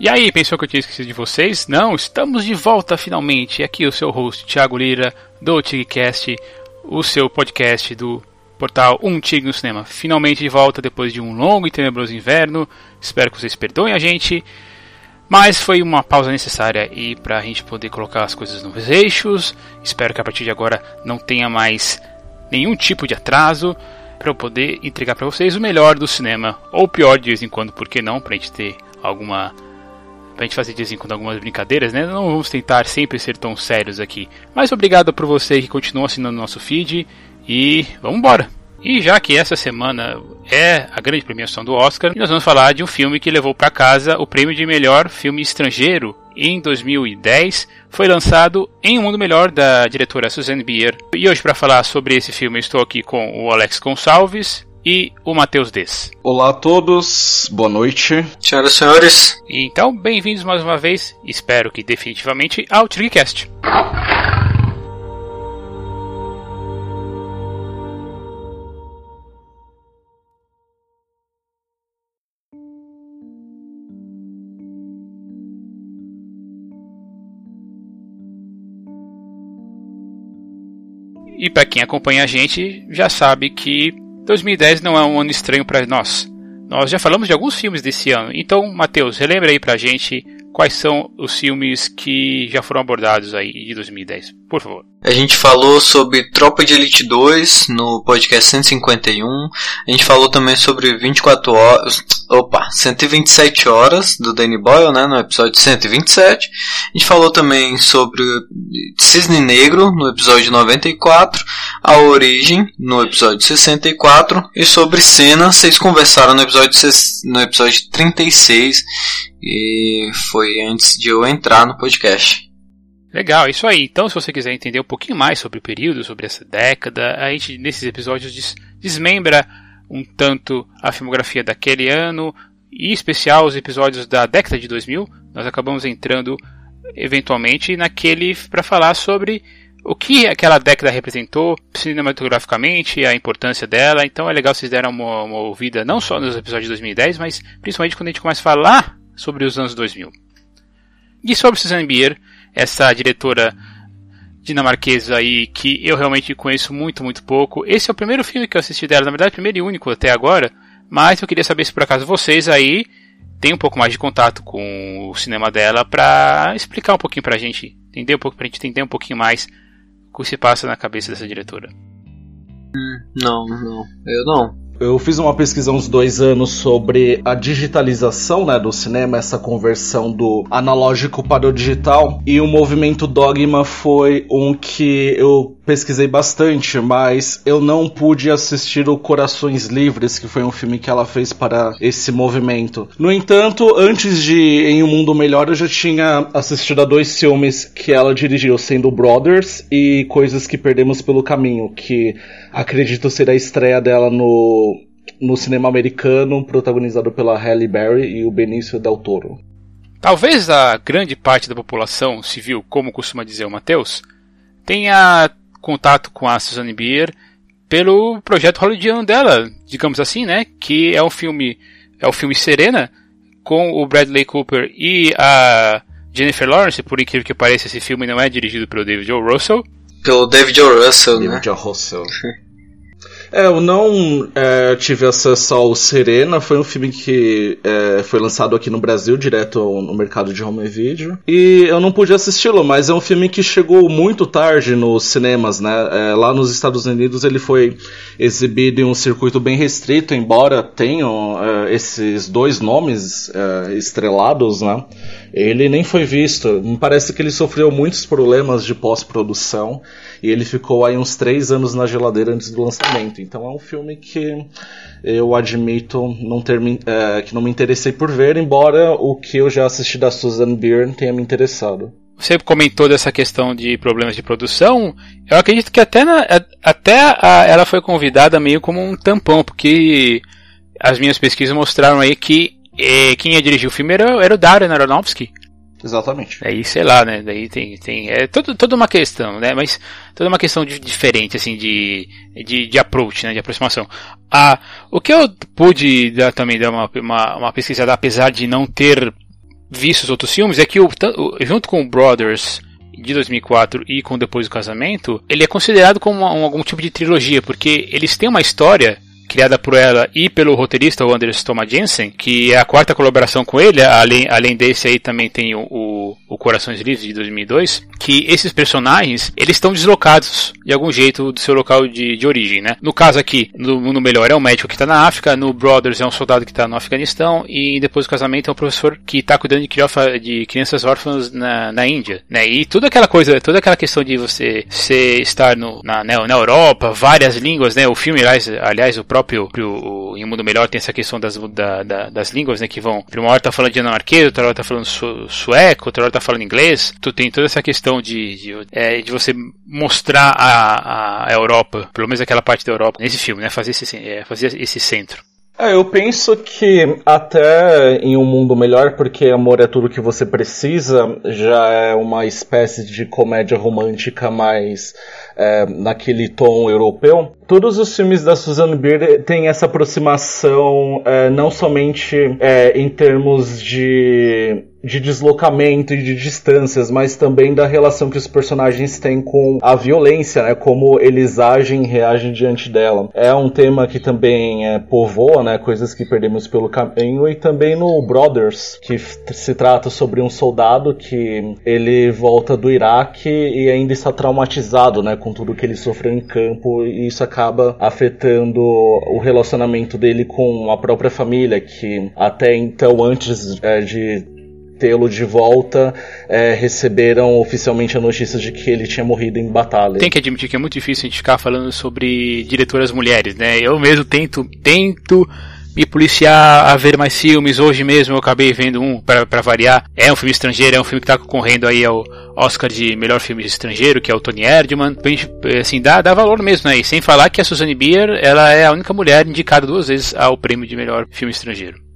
E aí, pensou que eu tinha esquecido de vocês? Não, estamos de volta finalmente. Aqui o seu host, Thiago Lira, do TigCast, o seu podcast do portal Um Tig no Cinema. Finalmente de volta depois de um longo e tenebroso inverno. Espero que vocês perdoem a gente. Mas foi uma pausa necessária e para a gente poder colocar as coisas nos eixos. Espero que a partir de agora não tenha mais nenhum tipo de atraso para eu poder entregar para vocês o melhor do cinema ou o pior de vez em quando, por que não, para a gente ter alguma pra gente fazer de vez em quando algumas brincadeiras, né? Não vamos tentar sempre ser tão sérios aqui. Mas obrigado por você que continua assinando nosso feed e vamos embora. E já que essa semana é a grande premiação do Oscar, nós vamos falar de um filme que levou para casa o prêmio de melhor filme estrangeiro em 2010. Foi lançado em Um Mundo Melhor da diretora Suzanne Bier. E hoje para falar sobre esse filme estou aqui com o Alex Gonçalves e o Matheus Des. Olá a todos, boa noite. Senhoras e senhores. Então, bem-vindos mais uma vez, espero que definitivamente, ao Trigcast. E para quem acompanha a gente, já sabe que 2010 não é um ano estranho para nós. Nós já falamos de alguns filmes desse ano. Então, Matheus, relembra aí pra gente quais são os filmes que já foram abordados aí de 2010, por favor. A gente falou sobre Tropa de Elite 2 no podcast 151. A gente falou também sobre 24 horas, opa, 127 horas do Danny Boyle, né, no episódio 127. A gente falou também sobre Cisne Negro no episódio 94, A Origem no episódio 64 e sobre Cena, vocês conversaram no episódio no episódio 36 e foi antes de eu entrar no podcast. Legal, isso aí. Então, se você quiser entender um pouquinho mais sobre o período, sobre essa década, a gente nesses episódios des desmembra um tanto a filmografia daquele ano e em especial os episódios da década de 2000. Nós acabamos entrando eventualmente naquele para falar sobre o que aquela década representou cinematograficamente, a importância dela. Então é legal vocês deram uma, uma ouvida não só nos episódios de 2010, mas principalmente quando a gente começa a falar sobre os anos 2000. E sobre Susanne Bier, essa diretora dinamarquesa aí que eu realmente conheço muito, muito pouco. Esse é o primeiro filme que eu assisti dela, na verdade, primeiro e único até agora. Mas eu queria saber se por acaso vocês aí têm um pouco mais de contato com o cinema dela para explicar um pouquinho pra gente, entender um pouco pra gente entender um pouquinho mais o que se passa na cabeça dessa diretora. Hum, não, não, eu não. Eu fiz uma pesquisa há uns dois anos sobre a digitalização né, do cinema, essa conversão do analógico para o digital, e o movimento Dogma foi um que eu pesquisei bastante, mas eu não pude assistir o Corações Livres, que foi um filme que ela fez para esse movimento. No entanto, antes de Em Um Mundo Melhor, eu já tinha assistido a dois filmes que ela dirigiu, sendo Brothers e Coisas que Perdemos pelo Caminho, que acredito ser a estreia dela no, no cinema americano, protagonizado pela Halle Berry e o Benício Del Toro. Talvez a grande parte da população civil, como costuma dizer o Matheus, tenha contato com a Suzanne Bier pelo projeto hollywoodiano dela, digamos assim, né? Que é um filme, é o filme Serena, com o Bradley Cooper e a Jennifer Lawrence, por incrível que pareça, esse filme não é dirigido pelo David O. Russell, pelo David O. Russell, David né? O. Russell. É, eu não é, tive acesso ao Serena, foi um filme que é, foi lançado aqui no Brasil, direto no mercado de home video. E eu não pude assisti-lo, mas é um filme que chegou muito tarde nos cinemas, né? É, lá nos Estados Unidos ele foi exibido em um circuito bem restrito, embora tenham é, esses dois nomes é, estrelados, né? Ele nem foi visto. Me parece que ele sofreu muitos problemas de pós-produção e ele ficou aí uns três anos na geladeira antes do lançamento. Então é um filme que eu admito não ter é, que não me interessei por ver, embora o que eu já assisti da Susan Byrne tenha me interessado. Você comentou dessa questão de problemas de produção. Eu acredito que até, na, até a, ela foi convidada meio como um tampão, porque as minhas pesquisas mostraram aí que eh, quem ia dirigir o filme era, era o Darren Aronofsky. Exatamente. Aí, sei lá, né? Daí tem, tem é todo, toda uma questão, né? Mas toda uma questão de, diferente, assim, de, de, de approach, né? De aproximação. Ah, o que eu pude dar, também dar uma, uma, uma pesquisada, apesar de não ter visto os outros filmes é que o, junto com o Brothers de 2004 e com Depois do Casamento, ele é considerado como um, algum tipo de trilogia, porque eles têm uma história criada por ela e pelo roteirista, o Anders Thomas Jensen, que é a quarta colaboração com ele, além, além desse aí também tem o, o, o Corações Livres de 2002, que esses personagens, eles estão deslocados de algum jeito do seu local de, de origem, né? No caso aqui, no Mundo Melhor é um médico que está na África, no Brothers é um soldado que está no Afeganistão e depois do casamento é um professor que está cuidando de, de crianças órfãs na, na Índia, né? E toda aquela coisa, toda aquela questão de você, você estar no, na, na Europa, várias línguas, né? O filme, aliás, aliás o próprio próprio em Mundo Melhor tem essa questão das, da, da, das línguas, né? Que vão. Uma hora tá falando dinamarquês, outra hora tá falando su, sueco, outra hora tá falando inglês. Tu tem toda essa questão de, de, é, de você mostrar a, a Europa, pelo menos aquela parte da Europa, nesse filme, né? Fazer esse, é, fazer esse centro. É, eu penso que até em um mundo melhor, porque amor é tudo que você precisa, já é uma espécie de comédia romântica mais é, naquele tom europeu. Todos os filmes da Susan Beer têm essa aproximação é, não somente é, em termos de de deslocamento e de distâncias, mas também da relação que os personagens têm com a violência, né? Como eles agem e reagem diante dela. É um tema que também é, povoa, né? Coisas que perdemos pelo caminho e também no Brothers, que se trata sobre um soldado que ele volta do Iraque e ainda está traumatizado, né? Com tudo que ele sofreu em campo e isso acaba afetando o relacionamento dele com a própria família, que até então, antes é, de tê-lo de volta, é, receberam oficialmente a notícia de que ele tinha morrido em batalha. Tem que admitir que é muito difícil a gente ficar falando sobre diretoras mulheres, né? Eu mesmo tento, tento me policiar a ver mais filmes. Hoje mesmo eu acabei vendo um para variar. É um filme estrangeiro, é um filme que está concorrendo aí ao Oscar de melhor filme estrangeiro, que é o Tony Erdmann. Assim, dá, dá valor mesmo, né? Sem falar que a Suzanne Bier, ela é a única mulher indicada duas vezes ao prêmio de melhor filme estrangeiro.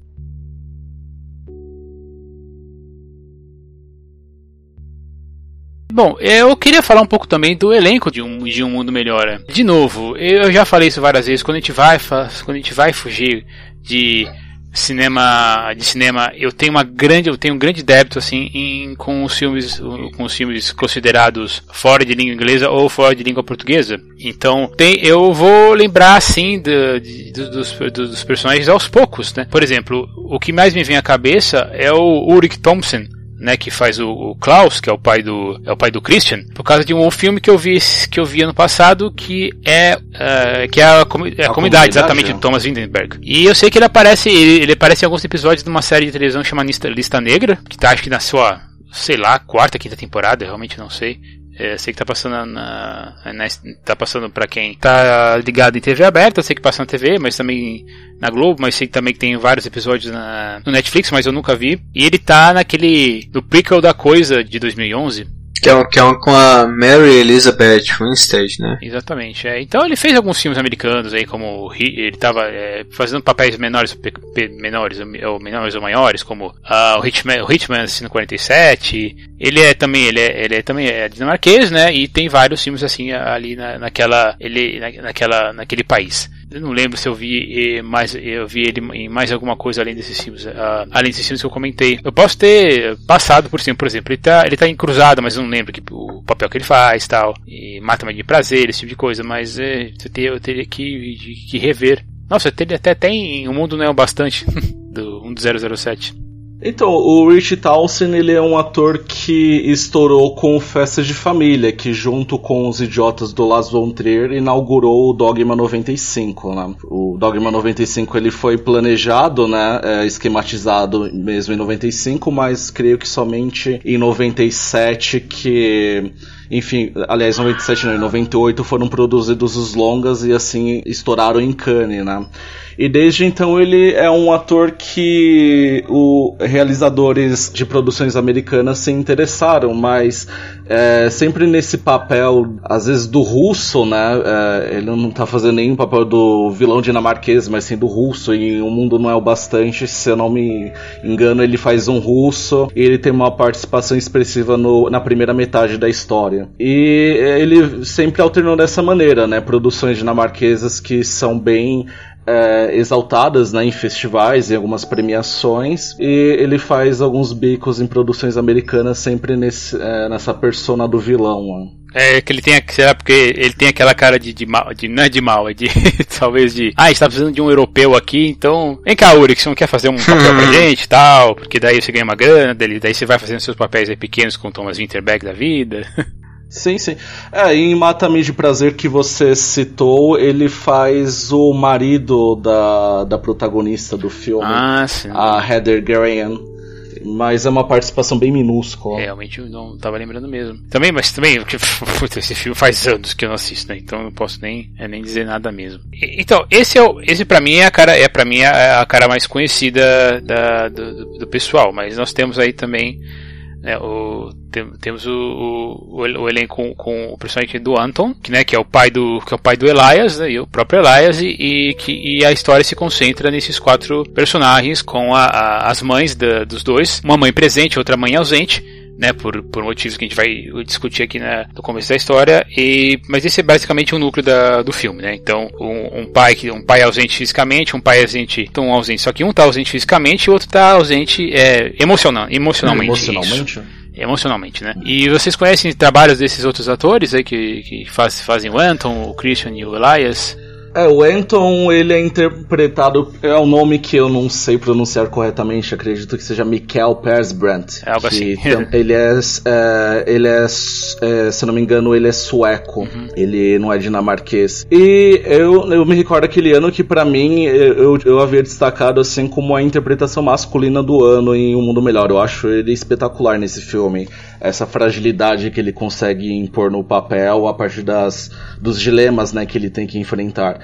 Bom, eu queria falar um pouco também do elenco de um, de um mundo melhor. De novo, eu já falei isso várias vezes, quando a gente vai, quando a gente vai fugir de cinema de cinema eu tenho uma grande eu tenho um grande débito assim em, com os filmes com os filmes considerados fora de língua inglesa ou fora de língua portuguesa então tem eu vou lembrar assim de, dos, dos personagens aos poucos né por exemplo o que mais me vem à cabeça é o Ulrich Thompson né, que faz o, o, Klaus, que é o pai do é o pai do Christian, por causa de um filme que eu vi que eu vi ano passado que é uh, que é a, comi é a, a comunidade, exatamente do Thomas Windenberg. E eu sei que ele aparece ele, ele, aparece em alguns episódios de uma série de televisão chamada Lista, Lista Negra, que tá acho que na sua sei lá, quarta, quinta temporada, realmente não sei. É, sei que tá passando na, na tá passando para quem tá ligado em TV aberta, sei que passa na TV, mas também na Globo, mas sei que também que tem vários episódios na, no Netflix, mas eu nunca vi. E ele tá naquele do prequel da coisa de 2011, que é, que é uma com a Mary Elizabeth Winstead, né? Exatamente. É. Então ele fez alguns filmes americanos aí, como ele estava é, fazendo papéis menores, menores, ou menores ou maiores, como uh, o Hitman, o Hitman 47. Ele é também, ele é, ele é também é dinamarquês, né? E tem vários filmes assim ali na, naquela, ele, na, naquela, naquele país. Eu não lembro se eu vi mais, eu vi ele em mais alguma coisa além desses filmes, uh, além desses filmes que eu comentei. Eu posso ter passado por cima, por exemplo, ele tá, ele tá em Cruzada, mas eu não lembro que, o papel que ele faz, tal, e mata de prazer, esse tipo de coisa, mas é, eu, teria, eu teria que, que rever. Nossa, ele até tem, o mundo não é o bastante do 1007. Então, o Rich Townsend ele é um ator que estourou com Festa de Família, que junto com os idiotas do Las Von Trier inaugurou o Dogma 95, né? O Dogma 95 ele foi planejado, né, é, esquematizado mesmo em 95, mas creio que somente em 97 que enfim, aliás, 97 não, em 98 foram produzidos os longas e assim estouraram em Cannes, né? E desde então ele é um ator que os realizadores de produções americanas se interessaram, mas é, sempre nesse papel, às vezes do russo, né? É, ele não tá fazendo nenhum papel do vilão dinamarquês, mas sim do russo, e o mundo não é o bastante, se eu não me engano, ele faz um russo e ele tem uma participação expressiva no, na primeira metade da história. E ele sempre alternou dessa maneira, né? Produções dinamarquesas que são bem é, exaltadas né, em festivais, em algumas premiações, e ele faz alguns bicos em produções americanas sempre nesse, é, nessa persona do vilão. Né? É que ele tem, será porque ele tem aquela cara de, de mal, de, não é de mal, é de talvez de, ah, está precisando de um europeu aqui, então vem cá, Uri, que você não quer fazer um papel pra gente e tal, porque daí você ganha uma grana dele, daí você vai fazendo seus papéis aí pequenos com Thomas Winterberg da vida. Sim, sim. É, em Mata-me de Prazer que você citou, ele faz o marido da, da protagonista do filme. Ah, sim. A Heather Graham. Mas é uma participação bem minúscula. É, realmente eu não estava lembrando mesmo. Também, mas também, puta, esse filme faz anos que eu não assisto, né? Então eu não posso nem, é, nem dizer nada mesmo. E, então, esse é o, esse para mim é a cara, é para mim a, a, cara mais conhecida da, do, do pessoal, mas nós temos aí também né, o, tem, temos o, o, o, elenco com, com, o personagem do Anton, que, né, que é o pai do que é o pai do Elias, né, e o próprio Elias, e, e, que, e a história se concentra nesses quatro personagens com a, a, as mães da, dos dois, uma mãe presente, outra mãe ausente, né, por, por motivos que a gente vai discutir aqui na, no começo da história, e, mas esse é basicamente o núcleo da, do filme, né, então um, um, pai que um pai ausente fisicamente, um pai ausente, um ausente, só que um está ausente fisicamente e o outro está ausente é, emocional, emocionalmente. Emocionalmente? Isso emocionalmente, né? E vocês conhecem trabalhos desses outros atores aí que, que faz, fazem o Anton, o Christian e o Elias? É, o Anton, ele é interpretado. É um nome que eu não sei pronunciar corretamente, acredito que seja Michael Persbrandt. É algo assim. ele é, é, ele é, é, se não me engano, ele é sueco. Uhum. Ele não é dinamarquês. E eu, eu me recordo aquele ano que, para mim, eu, eu havia destacado assim como a interpretação masculina do ano em Um Mundo Melhor. Eu acho ele espetacular nesse filme. Essa fragilidade que ele consegue impor no papel a partir das, dos dilemas né, que ele tem que enfrentar.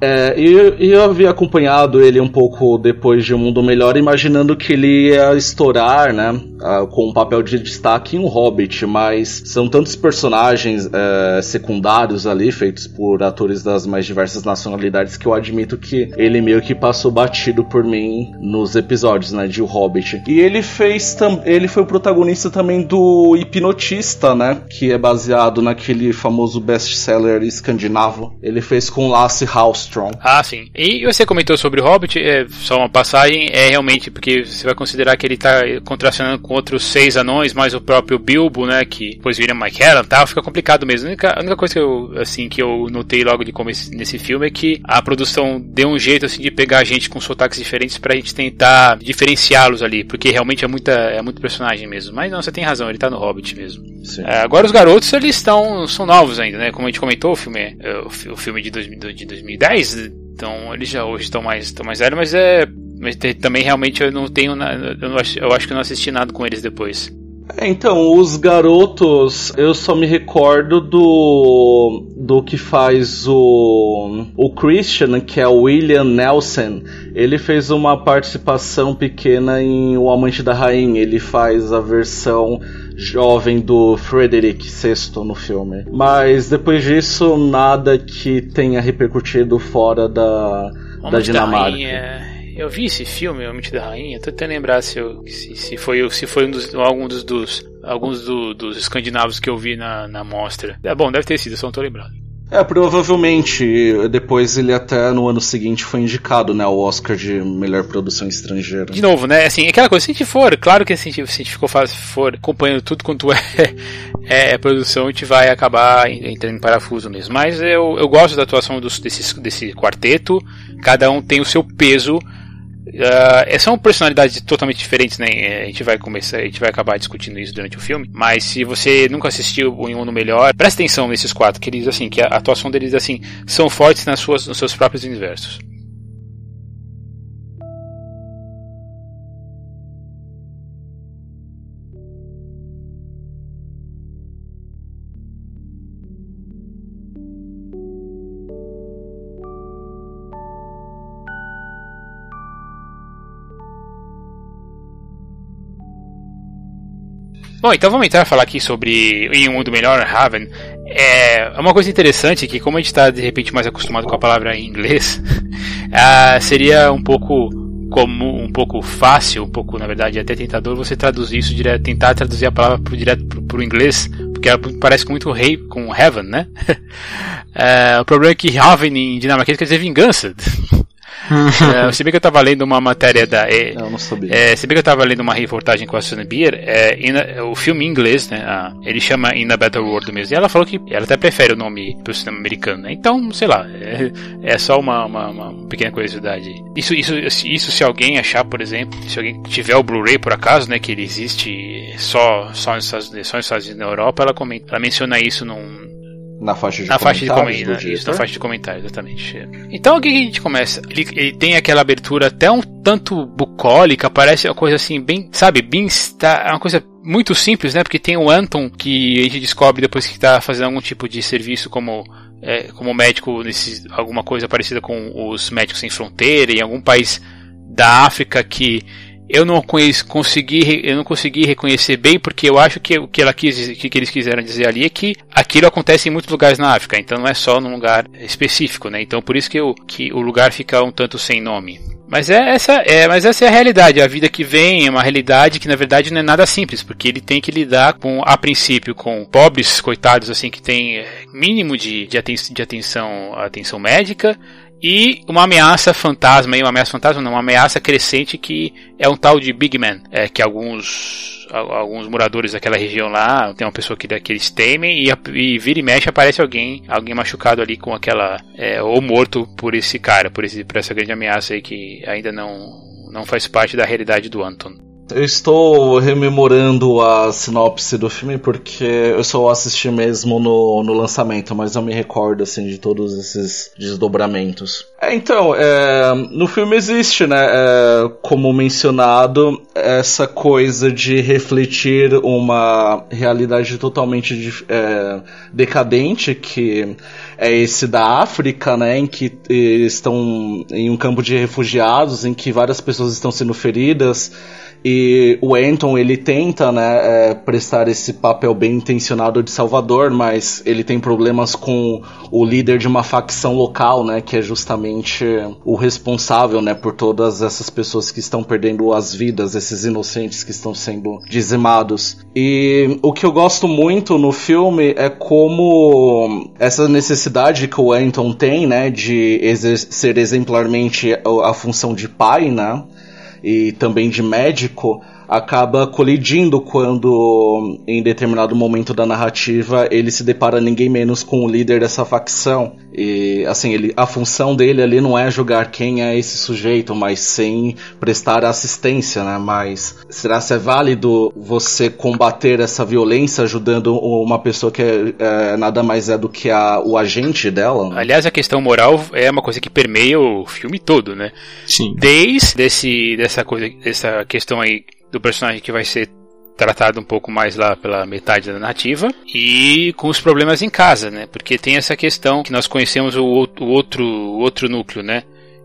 É, e, e, eu havia acompanhado ele um pouco depois de Um Mundo Melhor, imaginando que ele ia estourar, né, com um papel de destaque em um Hobbit, mas são tantos personagens é, secundários ali, feitos por atores das mais diversas nacionalidades, que eu admito que ele meio que passou batido por mim nos episódios, né, de O Hobbit. E ele fez, ele foi o protagonista também do Hipnotista, né, que é baseado naquele famoso best-seller escandinavo. Ele fez com Lasse House Armstrong. Ah, sim. E você comentou sobre o Hobbit, é, só uma passagem, é realmente porque você vai considerar que ele está contracionando com outros seis anões, mais o próprio Bilbo, né, que depois vira Mike Allen tal, fica complicado mesmo. A única, a única, coisa que eu, assim, que eu notei logo de começo nesse filme é que a produção deu um jeito, assim, de pegar gente com sotaques diferentes pra gente tentar diferenciá-los ali, porque realmente é muita, é muito personagem mesmo. Mas não, você tem razão, ele tá no Hobbit mesmo. É, agora os garotos, eles estão, são novos ainda, né, como a gente comentou, o filme é, o, filme de, dois, de 2010, então eles já hoje estão mais, estão mais velhos, mas é. Mas também realmente eu não tenho. Eu, não, eu acho que eu não assisti nada com eles depois. É, então, os garotos, eu só me recordo do do que faz o o Christian, que é o William Nelson. Ele fez uma participação pequena em O Amante da Rainha. Ele faz a versão jovem do Frederick VI no filme. Mas depois disso, nada que tenha repercutido fora da, da Dinamarca. Da eu vi esse filme, O Mente da Rainha, tô tentando lembrar se, eu, se, se, foi, se foi um dos, algum dos, dos alguns do, dos escandinavos que eu vi na, na mostra. É bom, deve ter sido, só não tô lembrado. É, provavelmente. Depois ele até no ano seguinte foi indicado, né, o Oscar de melhor produção estrangeira. De novo, né, assim, aquela coisa, se a gente for, claro que assim, se a gente for, for acompanhando tudo quanto é, é produção, a gente vai acabar entrando em parafuso mesmo. Mas eu, eu gosto da atuação dos, desse, desse quarteto, cada um tem o seu peso Uh, são personalidades totalmente diferentes, né? A gente vai começar, a gente vai acabar discutindo isso durante o filme. Mas se você nunca assistiu o Em Melhor, presta atenção nesses quatro, que eles assim, que a atuação deles assim são fortes nas suas, nos seus próprios universos. Bom, então vamos entrar a falar aqui sobre Em um Mundo Melhor, Raven. É uma coisa interessante que, como a gente está de repente mais acostumado com a palavra em inglês, uh, seria um pouco comum, um pouco fácil, um pouco, na verdade, até tentador você traduzir isso direto, tentar traduzir a palavra pro, direto para o inglês, porque ela parece muito rei com heaven, né? uh, o problema é que Haven em dinamarquês quer dizer vingança. é, se bem que eu tava lendo uma matéria da. É, eu não sabia. É, se bem que eu tava lendo uma reportagem com a Susan Beer, é, o filme em inglês, né? A, ele chama In a Better World mesmo. E ela falou que ela até prefere o nome do cinema americano, né? Então, sei lá, é, é só uma, uma, uma, pequena curiosidade. Isso, isso, isso se alguém achar, por exemplo, se alguém tiver o Blu-ray por acaso, né? Que ele existe só, só, nos Estados, só nos Estados Unidos na Europa, ela, comenta, ela menciona isso num, na faixa de na faixa de comentários. Isso, na faixa de comentários, exatamente. Então o que a gente começa? Ele, ele, tem aquela abertura até um tanto bucólica, parece uma coisa assim, bem, sabe, bem. Está, é uma coisa muito simples, né? Porque tem o Anton que a gente descobre depois que está fazendo algum tipo de serviço como é, como médico nesse, alguma coisa parecida com os médicos sem fronteira em algum país da África que eu não consegui, eu não consegui reconhecer bem, porque eu acho que o que ela quis, que, eles quiseram dizer ali é que aquilo acontece em muitos lugares na África, então não é só num lugar específico, né? Então por isso que, eu, que o lugar fica um tanto sem nome. Mas é essa, é, mas essa é a realidade. A vida que vem é uma realidade que na verdade não é nada simples, porque ele tem que lidar com, a princípio, com pobres coitados assim que tem mínimo de, de, aten de atenção, atenção médica e uma ameaça fantasma, uma ameaça fantasma não, uma ameaça crescente que é um tal de Big Man, é, que alguns alguns moradores daquela região lá, tem uma pessoa que, que eles temem e, e vira e mexe aparece alguém, alguém machucado ali com aquela, é, ou morto por esse cara, por, esse, por essa grande ameaça aí que ainda não, não faz parte da realidade do Anton. Eu estou rememorando a sinopse do filme porque eu só assisti mesmo no, no lançamento, mas eu me recordo assim de todos esses desdobramentos. É, então, é, no filme existe, né, é, como mencionado, essa coisa de refletir uma realidade totalmente de, é, decadente que é esse da África, né, em que estão em um campo de refugiados, em que várias pessoas estão sendo feridas e o Anton, ele tenta, né, é, prestar esse papel bem intencionado de salvador, mas ele tem problemas com o líder de uma facção local, né, que é justamente o responsável, né, por todas essas pessoas que estão perdendo as vidas, esses inocentes que estão sendo dizimados. E o que eu gosto muito no filme é como essa necessidade que o Anton tem, né, de ser exemplarmente a função de pai, né, e também de médico acaba colidindo quando, em determinado momento da narrativa, ele se depara ninguém menos com o líder dessa facção. E, assim, ele, a função dele ali não é julgar quem é esse sujeito, mas sim prestar assistência, né? Mas será se é válido você combater essa violência ajudando uma pessoa que é, é, nada mais é do que a, o agente dela? Né? Aliás, a questão moral é uma coisa que permeia o filme todo, né? Sim. Desde esse, dessa coisa, dessa questão aí do personagem que vai ser tratado um pouco mais lá pela metade da narrativa e com os problemas em casa, né? Porque tem essa questão que nós conhecemos o, o outro o outro núcleo, né?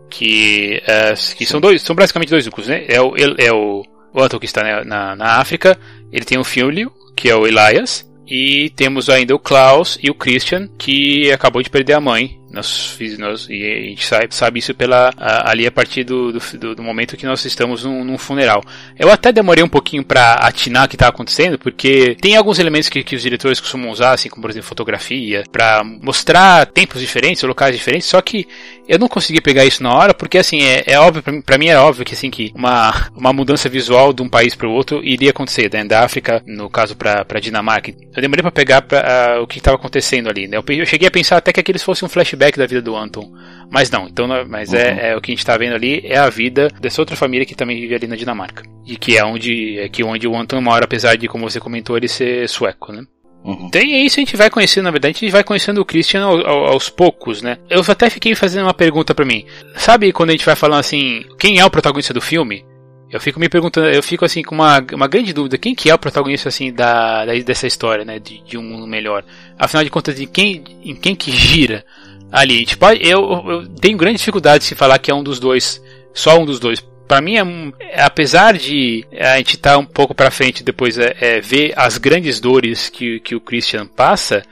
Que, é, que são dois, são basicamente dois núcleos, né? É o é o, o que está na, na, na África, ele tem um filho que é o Elias e temos ainda o Klaus e o Christian que acabou de perder a mãe nós, nós, e a gente sabe, sabe isso pela, a, ali a partir do, do, do, momento que nós estamos num, num funeral. Eu até demorei um pouquinho para atinar o que estava acontecendo, porque tem alguns elementos que, que os diretores costumam usar, assim como por exemplo fotografia, para mostrar tempos diferentes locais diferentes, só que eu não consegui pegar isso na hora, porque assim, é, é óbvio, para mim é óbvio que assim, que uma, uma mudança visual de um país para o outro iria acontecer, né, da África, no caso para Dinamarca. Eu demorei para pegar pra, uh, o que estava acontecendo ali, né? Eu, eu cheguei a pensar até que aqueles fossem um flashback flashback da vida do Anton. Mas não, então, mas é, uhum. é, é, o que a gente está vendo ali é a vida dessa outra família que também vive ali na Dinamarca. E que é onde, é que onde o Anton mora, apesar de, como você comentou, ele ser sueco, né? Uhum. Então, e isso a gente vai conhecendo, na verdade, a gente vai conhecendo o Christian aos, aos poucos, né? Eu até fiquei fazendo uma pergunta para mim. Sabe quando a gente vai falando assim, quem é o protagonista do filme? Eu fico me perguntando, eu fico assim com uma, uma grande dúvida, quem que é o protagonista assim da, da dessa história, né, de, de um mundo melhor? Afinal de contas, de quem, em quem que gira ali. Tipo, eu, eu tenho grande dificuldade de falar que é um dos dois, só um dos dois. Para mim, é, apesar de a gente estar tá um pouco para frente depois é, é, ver as grandes dores que, que o Christian passa,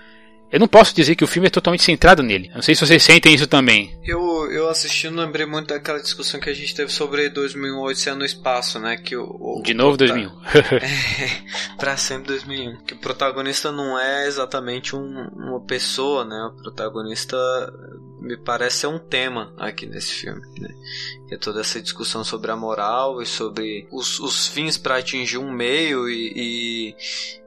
eu não posso dizer que o filme é totalmente centrado nele. Não sei se vocês sentem isso também. Eu, eu assistindo lembrei muito daquela discussão que a gente teve sobre 2008 ser no espaço, né? Que o, o De novo 2001. é, pra sempre 2001. Que o protagonista não é exatamente um, uma pessoa, né? O protagonista me parece ser um tema aqui nesse filme, né? Que é toda essa discussão sobre a moral e sobre os, os fins para atingir um meio e, e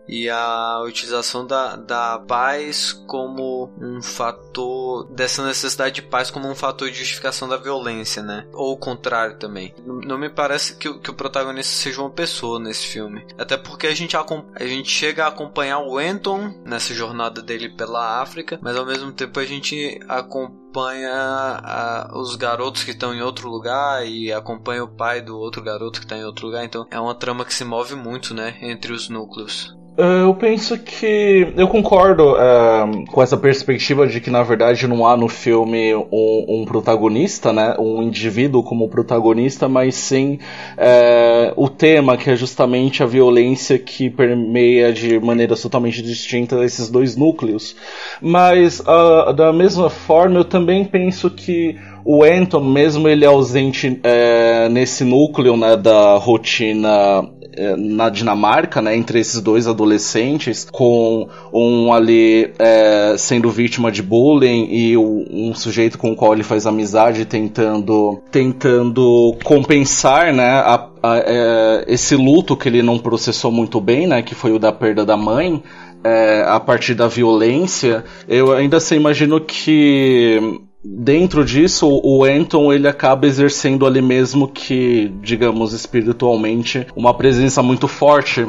e a utilização da, da paz como um fator dessa necessidade de paz como um fator de justificação da violência, né? Ou o contrário também. Não, me parece que, que o protagonista seja uma pessoa nesse filme. Até porque a gente, a, a gente chega a acompanhar o Anton nessa jornada dele pela África, mas ao mesmo tempo a gente acompanha a, os garotos que estão em outro lugar e acompanha o pai do outro garoto que está em outro lugar. Então é uma trama que se move muito, né? Entre os núcleos. É, eu penso que. Eu concordo é, com essa perspectiva de que, na verdade, não há no filme um, um protagonista, né? Um indivíduo como protagonista, mas sim é, o tema, que é justamente a violência que permeia de maneiras totalmente distintas esses dois núcleos. Mas, uh, da mesma forma, eu também penso que o Anton, mesmo ele ausente é, nesse núcleo né, da rotina é, na Dinamarca, né, entre esses dois adolescentes, com um ali é, sendo vítima de bullying e um sujeito com o qual ele faz amizade tentando, tentando compensar, né, a, a, é, esse luto que ele não processou muito bem, né, que foi o da perda da mãe. É, a partir da violência, eu ainda assim imagino que dentro disso, o Anton ele acaba exercendo ali mesmo que, digamos, espiritualmente, uma presença muito forte.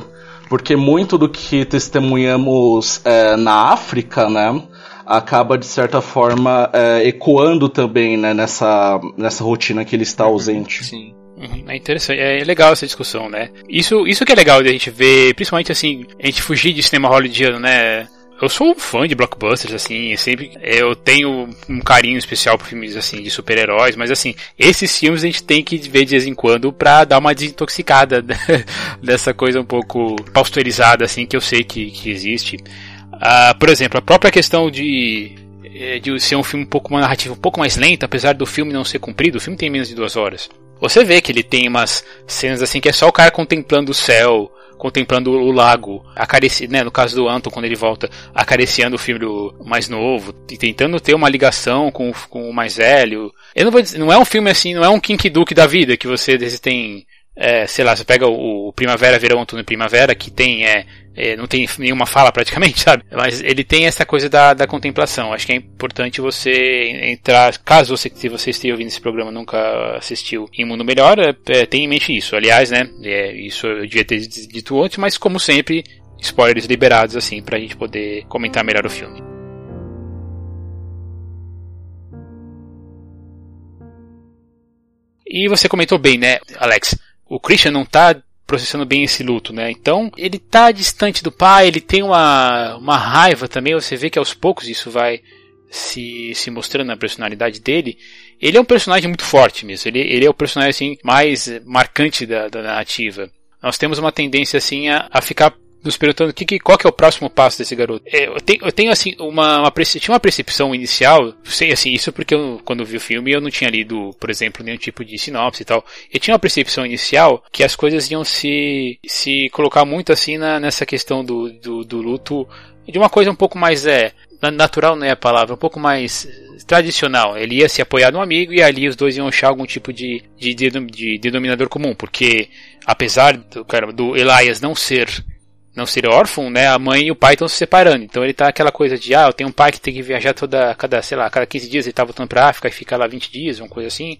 Porque muito do que testemunhamos é, na África, né? acaba de certa forma é, ecoando também né, nessa, nessa rotina que ele está ausente. Sim. Uhum, é interessante, é legal essa discussão, né? Isso, isso que é legal de a gente ver, principalmente assim, a gente fugir de cinema hollywoodiano, né? Eu sou um fã de blockbusters, assim, sempre eu tenho um carinho especial por filmes assim de super-heróis, mas assim, esses filmes a gente tem que ver de vez em quando pra dar uma desintoxicada dessa coisa um pouco pasteurizada, assim, que eu sei que, que existe. Uh, por exemplo, a própria questão de, eh, de ser um filme um pouco uma narrativa um pouco mais lenta, apesar do filme não ser comprido, o filme tem menos de duas horas. Você vê que ele tem umas cenas assim que é só o cara contemplando o céu, contemplando o lago, acariciando, né, no caso do Anton, quando ele volta, acariciando o filho mais novo, e tentando ter uma ligação com, com o mais velho. Eu não vou dizer, não é um filme assim, não é um Kink Duke da vida, que você tem é, sei lá, você pega o, o Primavera, Verão, Outono e Primavera, que tem, é, é, não tem nenhuma fala praticamente, sabe? Mas ele tem essa coisa da, da contemplação. Acho que é importante você entrar, caso você, se você esteja ouvindo esse programa nunca assistiu em Mundo Melhor, é, é, tenha em mente isso. Aliás, né, é, isso eu devia ter dito antes, mas como sempre, spoilers liberados, assim, pra gente poder comentar melhor o filme. E você comentou bem, né, Alex? o Christian não está processando bem esse luto, né? Então, ele tá distante do pai, ele tem uma, uma raiva também, você vê que aos poucos isso vai se, se mostrando na personalidade dele. Ele é um personagem muito forte mesmo, ele, ele é o personagem assim, mais marcante da, da narrativa. Nós temos uma tendência assim a, a ficar nos perguntando que, que, qual que é o próximo passo desse garoto. É, eu, tenho, eu tenho assim uma, uma tinha uma percepção inicial, sei assim isso porque eu, quando vi o filme eu não tinha lido, por exemplo, nenhum tipo de sinopse e tal. Eu tinha uma percepção inicial que as coisas iam se se colocar muito assim na, nessa questão do, do, do luto de uma coisa um pouco mais é natural não é a palavra, um pouco mais tradicional. Ele ia se apoiar no amigo e ali os dois iam achar algum tipo de, de, de, de denominador comum, porque apesar do, cara, do Elias não ser não ser órfão, né, a mãe e o pai estão se separando. Então ele tá aquela coisa de, ah, eu tenho um pai que tem que viajar toda, cada, sei lá, cada 15 dias ele tá voltando pra África e fica lá 20 dias, uma coisa assim.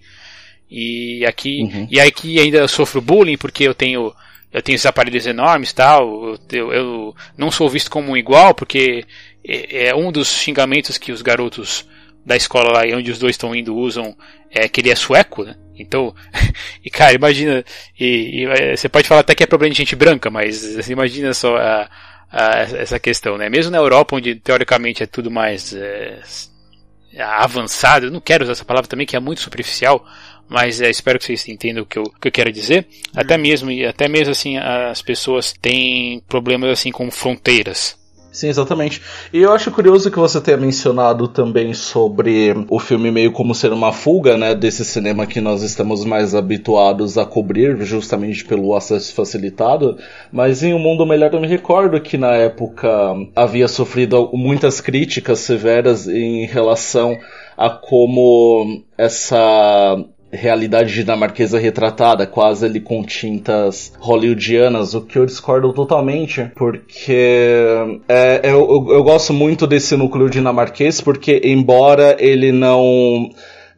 E aqui, uhum. e aqui ainda eu sofro bullying porque eu tenho, eu tenho esses aparelhos enormes tal, eu, eu não sou visto como um igual porque é, é um dos xingamentos que os garotos da escola lá onde os dois estão indo usam é que ele é sueco, né? Então, e cara, imagina, e, e, é, você pode falar até que é problema de gente branca, mas imagina só a, a, essa questão, né? Mesmo na Europa, onde teoricamente é tudo mais é, avançado, eu não quero usar essa palavra também, que é muito superficial, mas é, espero que vocês entendam o que eu, que eu quero dizer. Hum. Até mesmo, até mesmo assim, as pessoas têm problemas assim com fronteiras. Sim, exatamente. E eu acho curioso que você tenha mencionado também sobre o filme meio como ser uma fuga, né, desse cinema que nós estamos mais habituados a cobrir, justamente pelo acesso facilitado. Mas em Um Mundo Melhor eu me recordo que na época havia sofrido muitas críticas severas em relação a como essa realidade dinamarquesa retratada, quase ali com tintas hollywoodianas, o que eu discordo totalmente, porque é, eu, eu, eu gosto muito desse núcleo dinamarquês, porque embora ele não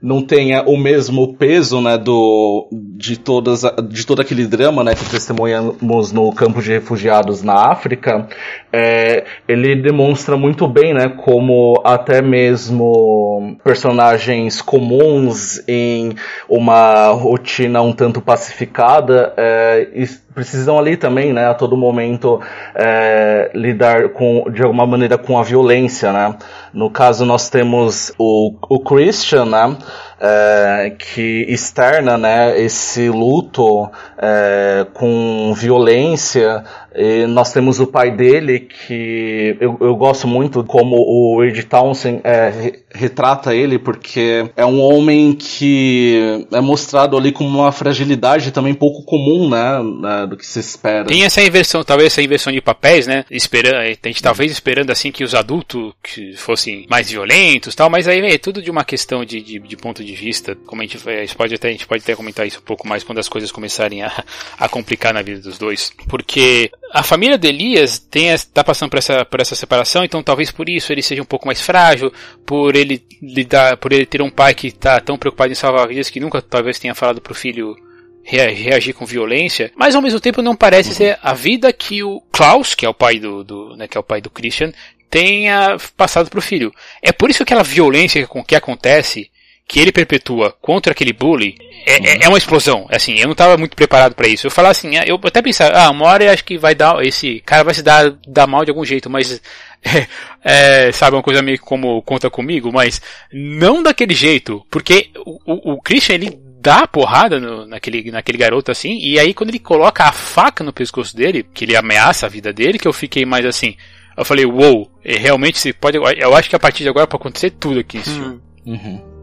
não tenha o mesmo peso, né, do, de, todas, de todo aquele drama, né, que testemunhamos no campo de refugiados na África, é, ele demonstra muito bem, né, como até mesmo personagens comuns em uma rotina um tanto pacificada, é, precisam ali também, né, a todo momento é, lidar com, de alguma maneira com a violência, né. No caso nós temos o, o Christian, né, é, que externa, né, esse luto é, com violência e nós temos o pai dele, que eu, eu gosto muito como o Ed Townsend é, retrata ele, porque é um homem que é mostrado ali com uma fragilidade também pouco comum, né, né do que se espera. Tem essa inversão, talvez essa inversão de papéis, né, esperando, a gente talvez esperando assim que os adultos que fossem mais violentos tal, mas aí é tudo de uma questão de, de, de ponto de vista, como a gente, a gente, pode até, a gente pode até comentar isso um pouco mais quando as coisas começarem a, a complicar na vida dos dois, porque a família de Elias está passando por essa, por essa separação, então talvez por isso ele seja um pouco mais frágil, por ele lidar, por ele ter um pai que está tão preocupado em salvar vidas que nunca talvez tenha falado para o filho reagir com violência, mas ao mesmo tempo não parece ser a vida que o Klaus, que é o pai do, do né, que é o pai do Christian, tenha passado para o filho. É por isso que aquela violência que, que acontece que ele perpetua contra aquele bully é, é, é uma explosão. Assim, eu não estava muito preparado para isso. Eu falava assim, eu até pensava, ah, uma hora eu acho que vai dar, esse cara vai se dar, dar mal de algum jeito, mas é, é, sabe, uma coisa meio como conta comigo, mas não daquele jeito, porque o, o, o Christian ele dá porrada no, naquele, naquele garoto assim, e aí quando ele coloca a faca no pescoço dele, que ele ameaça a vida dele, que eu fiquei mais assim, eu falei, uou, wow, é, realmente se pode, eu acho que a partir de agora pode acontecer tudo aqui. Hum. Uhum.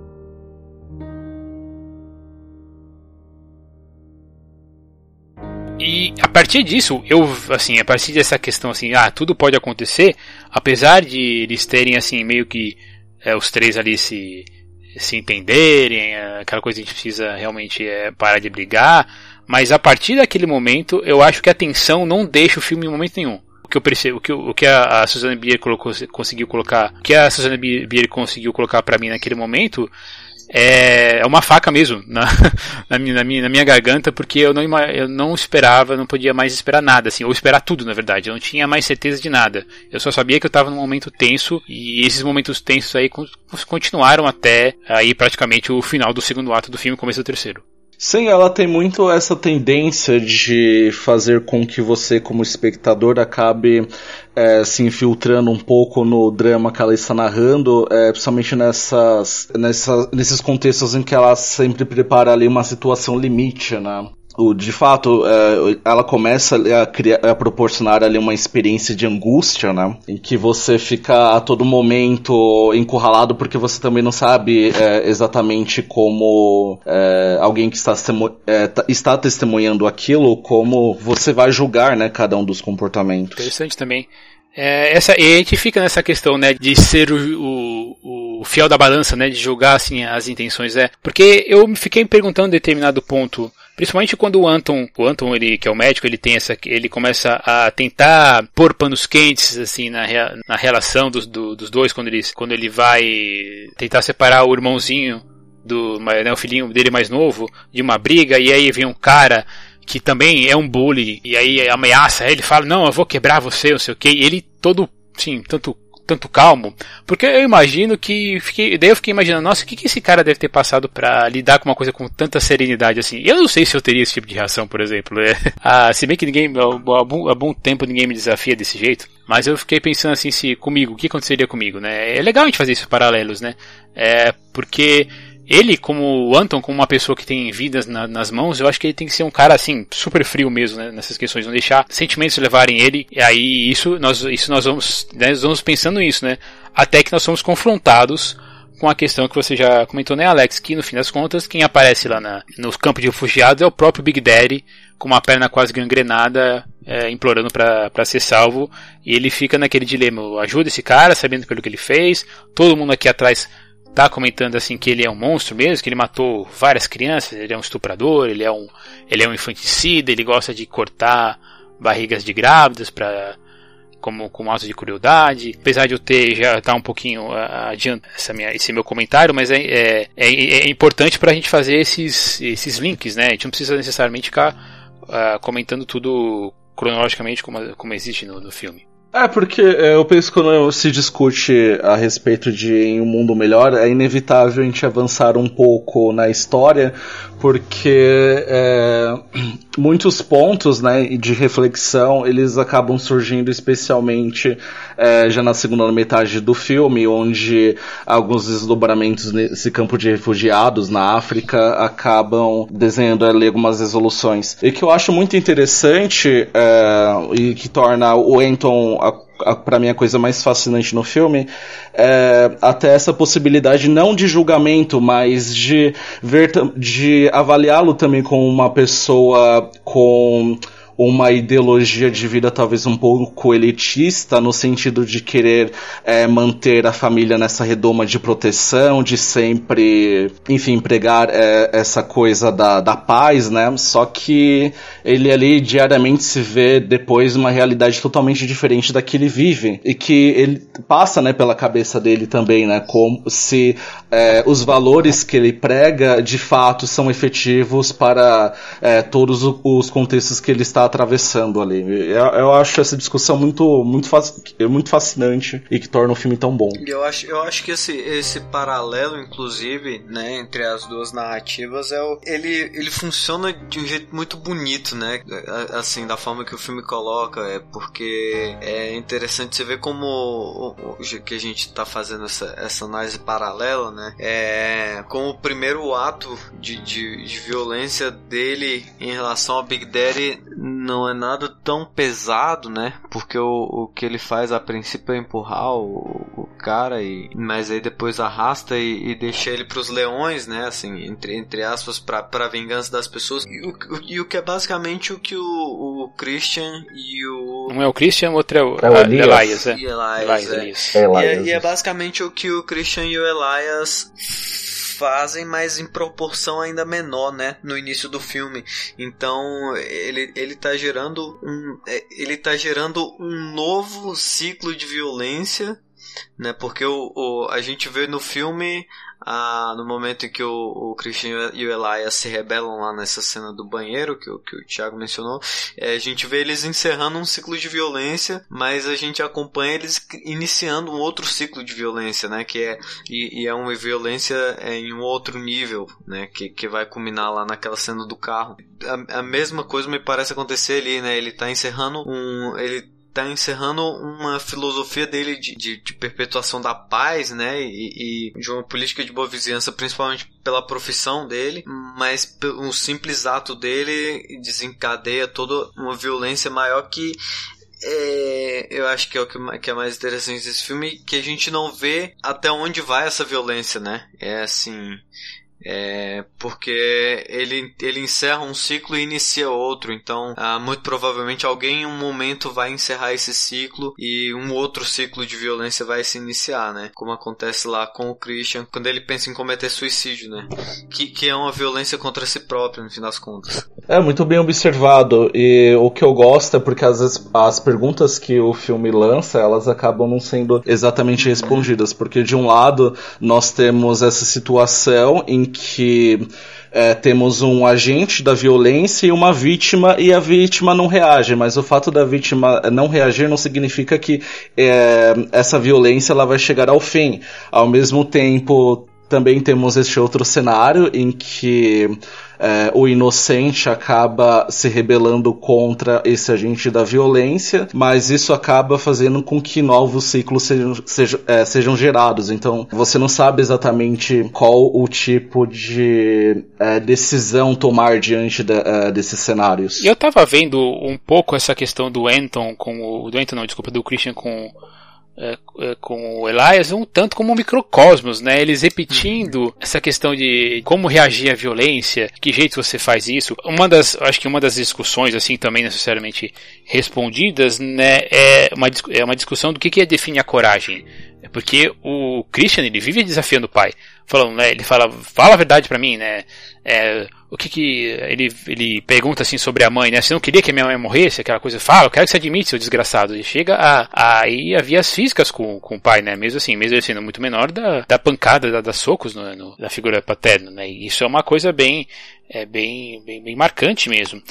E a partir disso, eu, assim, a partir dessa questão, assim, ah, tudo pode acontecer, apesar de eles terem, assim, meio que é, os três ali se, se entenderem, é, aquela coisa que a gente precisa realmente é, parar de brigar, mas a partir daquele momento, eu acho que a tensão não deixa o filme em momento nenhum. O que eu percebo, o que, o que a, a Suzanne Bier colocou, conseguiu colocar, o que a Suzanne Bier conseguiu colocar para mim naquele momento é, é uma faca mesmo na, na, minha, na, minha, na minha garganta, porque eu não, eu não esperava, não podia mais esperar nada, assim, ou esperar tudo, na verdade. Eu não tinha mais certeza de nada. Eu só sabia que eu estava num momento tenso, e esses momentos tensos aí continuaram até aí praticamente o final do segundo ato do filme, começo do terceiro. Sim, ela tem muito essa tendência de fazer com que você, como espectador, acabe é, se infiltrando um pouco no drama que ela está narrando, é, principalmente nessas, nessas, nesses contextos em que ela sempre prepara ali uma situação limite, né? De fato, é, ela começa a, criar, a proporcionar ali uma experiência de angústia, né? Em que você fica a todo momento encurralado porque você também não sabe é, exatamente como é, alguém que está, é, está testemunhando aquilo, como você vai julgar, né? Cada um dos comportamentos. Interessante também. É, essa, e a gente fica nessa questão, né, de ser o, o, o, fiel da balança, né, de julgar, assim, as intenções, é. Porque eu me fiquei me perguntando em determinado ponto, Principalmente quando o Anton, o Anton, ele, que é o médico, ele tem essa, ele começa a tentar pôr panos quentes, assim, na, na relação dos, do, dos dois, quando ele, quando ele vai tentar separar o irmãozinho do, né, o filhinho dele mais novo, de uma briga, e aí vem um cara que também é um bully, e aí ameaça ele, fala, não, eu vou quebrar você, não sei o que, ele todo, sim, tanto tanto calmo, porque eu imagino que fiquei, daí eu fiquei imaginando, nossa, o que, que esse cara deve ter passado para lidar com uma coisa com tanta serenidade assim? Eu não sei se eu teria esse tipo de reação, por exemplo. É, ah, se bem que ninguém, há bom, há bom tempo ninguém me desafia desse jeito, mas eu fiquei pensando assim, se comigo, o que aconteceria comigo, né? É legal a gente fazer esses paralelos, né? É, porque ele, como o Anton, como uma pessoa que tem vidas na, nas mãos, eu acho que ele tem que ser um cara assim, super frio mesmo, né, nessas questões, não deixar sentimentos levarem ele. E aí isso nós, isso nós vamos, né, nós vamos pensando nisso, né? Até que nós somos confrontados com a questão que você já comentou, né, Alex? Que no fim das contas, quem aparece lá na, nos campos de refugiados é o próprio Big Daddy, com uma perna quase gangrenada, é, implorando para ser salvo. E ele fica naquele dilema: ajuda esse cara, sabendo pelo que ele fez. Todo mundo aqui atrás tá comentando assim que ele é um monstro mesmo, que ele matou várias crianças, ele é um estuprador, ele é um, ele é um infanticida, ele gosta de cortar barrigas de grávidas para como com ato de crueldade. Apesar de eu ter já tá um pouquinho adiante essa minha, esse meu comentário, mas é, é, é, é importante para a gente fazer esses, esses links, né? A gente não precisa necessariamente ficar uh, comentando tudo cronologicamente como, como existe no, no filme. É, porque é, eu penso que quando se discute a respeito de um mundo melhor, é inevitável a gente avançar um pouco na história, porque é, muitos pontos né, de reflexão eles acabam surgindo especialmente é, já na segunda metade do filme, onde alguns desdobramentos nesse campo de refugiados na África acabam desenhando ali algumas resoluções. E que eu acho muito interessante é, e que torna o Anton para mim a coisa mais fascinante no filme é até essa possibilidade não de julgamento, mas de ver de avaliá-lo também como uma pessoa com uma ideologia de vida talvez um pouco elitista, no sentido de querer é, manter a família nessa redoma de proteção, de sempre, enfim, pregar é, essa coisa da, da paz, né? Só que ele ali diariamente se vê depois uma realidade totalmente diferente da que ele vive e que ele passa, né, pela cabeça dele também, né? Como se é, os valores que ele prega de fato são efetivos para é, todos os contextos que ele está atravessando ali. Eu, eu acho essa discussão muito, muito, muito fascinante e que torna o filme tão bom. Eu acho, eu acho que esse, esse paralelo, inclusive, né, entre as duas narrativas, é o, ele, ele funciona de um jeito muito bonito, né? Assim, da forma que o filme coloca, é porque é interessante você ver como o, o, que a gente está fazendo essa, essa análise paralela, né? É, como o primeiro ato de, de, de violência dele em relação ao Big Daddy não é nada tão pesado, né? Porque o, o que ele faz a princípio é empurrar o, cara, e, mas aí depois arrasta e, e deixa ele pros leões, né? Assim, entre, entre aspas, pra, pra vingança das pessoas. E o, e o que é basicamente o que o, o Christian e o. Um é o Christian, o outro é o, é o Elias. Elias, é. E Elias, Elias, é. Elias. E, é, e é basicamente o que o Christian e o Elias fazem, mas em proporção ainda menor, né? No início do filme. Então ele, ele tá gerando um. É, ele tá gerando um novo ciclo de violência. Né, porque o, o, a gente vê no filme ah, no momento em que o, o Christian e o Elias se rebelam lá nessa cena do banheiro que, o, que o Thiago mencionou, é, a gente vê eles encerrando um ciclo de violência, mas a gente acompanha eles iniciando um outro ciclo de violência, né? Que é, e, e é uma violência é, em um outro nível, né? Que, que vai culminar lá naquela cena do carro. A, a mesma coisa me parece acontecer ali, né? Ele está encerrando um. Ele tá encerrando uma filosofia dele de, de, de perpetuação da paz, né? E, e, de uma política de boa vizinhança, principalmente pela profissão dele, mas um simples ato dele desencadeia toda uma violência maior que é, eu acho que é o que, que é mais interessante desse filme, que a gente não vê até onde vai essa violência, né? É assim, é, porque ele, ele encerra um ciclo e inicia outro, então ah, muito provavelmente alguém em um momento vai encerrar esse ciclo e um outro ciclo de violência vai se iniciar, né? Como acontece lá com o Christian quando ele pensa em cometer suicídio, né? Que, que é uma violência contra si próprio, no fim das contas. É muito bem observado e o que eu gosto é porque às vezes as perguntas que o filme lança elas acabam não sendo exatamente respondidas, porque de um lado nós temos essa situação em que é, temos um agente da violência e uma vítima e a vítima não reage, mas o fato da vítima não reagir não significa que é, essa violência ela vai chegar ao fim. Ao mesmo tempo também temos este outro cenário em que é, o inocente acaba se rebelando contra esse agente da violência, mas isso acaba fazendo com que novos ciclos sejam, sejam, é, sejam gerados. Então você não sabe exatamente qual o tipo de é, decisão tomar diante de, é, desses cenários. Eu tava vendo um pouco essa questão do Anton com o. Do Anton, não, desculpa, do Christian com com o Elias um tanto como um microcosmos, né? Eles repetindo uhum. essa questão de como reagir à violência, que jeito você faz isso. Uma das, acho que uma das discussões, assim, também necessariamente respondidas, né, é uma, é uma discussão do que, que é definir a coragem. Porque o Christian, ele vive desafiando o pai. Falando, né, ele fala, fala a verdade para mim, né? É, o que que ele, ele pergunta assim sobre a mãe, né? Você não queria que a minha mãe morresse? Aquela coisa, fala, eu quero que você admite, seu desgraçado. E chega a, a ir a vias físicas com, com o pai, né? Mesmo assim, mesmo ele sendo muito menor, da, da pancada, da, da socos no, no, da figura paterna, né? E isso é uma coisa bem, é bem, bem, bem marcante mesmo.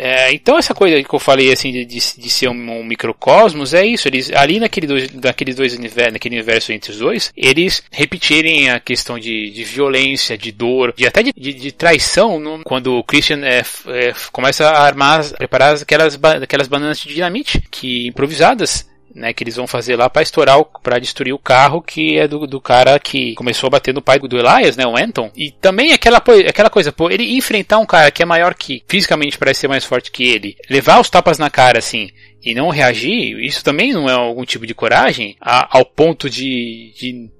É, então essa coisa que eu falei assim de, de, de ser um, um, microcosmos é isso. Eles ali naquele dois, naqueles dois universos, naquele universo entre os dois, eles repetirem a questão de, de violência, de dor, de até de, de traição no, quando o Christian é, é, começa a armar, preparar aquelas, aquelas bananas de dinamite que improvisadas né, que eles vão fazer lá para estourar, para destruir o carro que é do, do cara que começou a bater no pai do Elias, né, o Anton. E também aquela, aquela coisa, pô, ele enfrentar um cara que é maior que, fisicamente parece ser mais forte que ele, levar os tapas na cara assim, e não reagir, isso também não é algum tipo de coragem, a, ao ponto de, de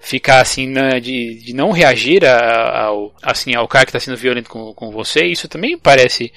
ficar assim, né, de, de não reagir ao, assim, ao cara que está sendo violento com, com você, isso também parece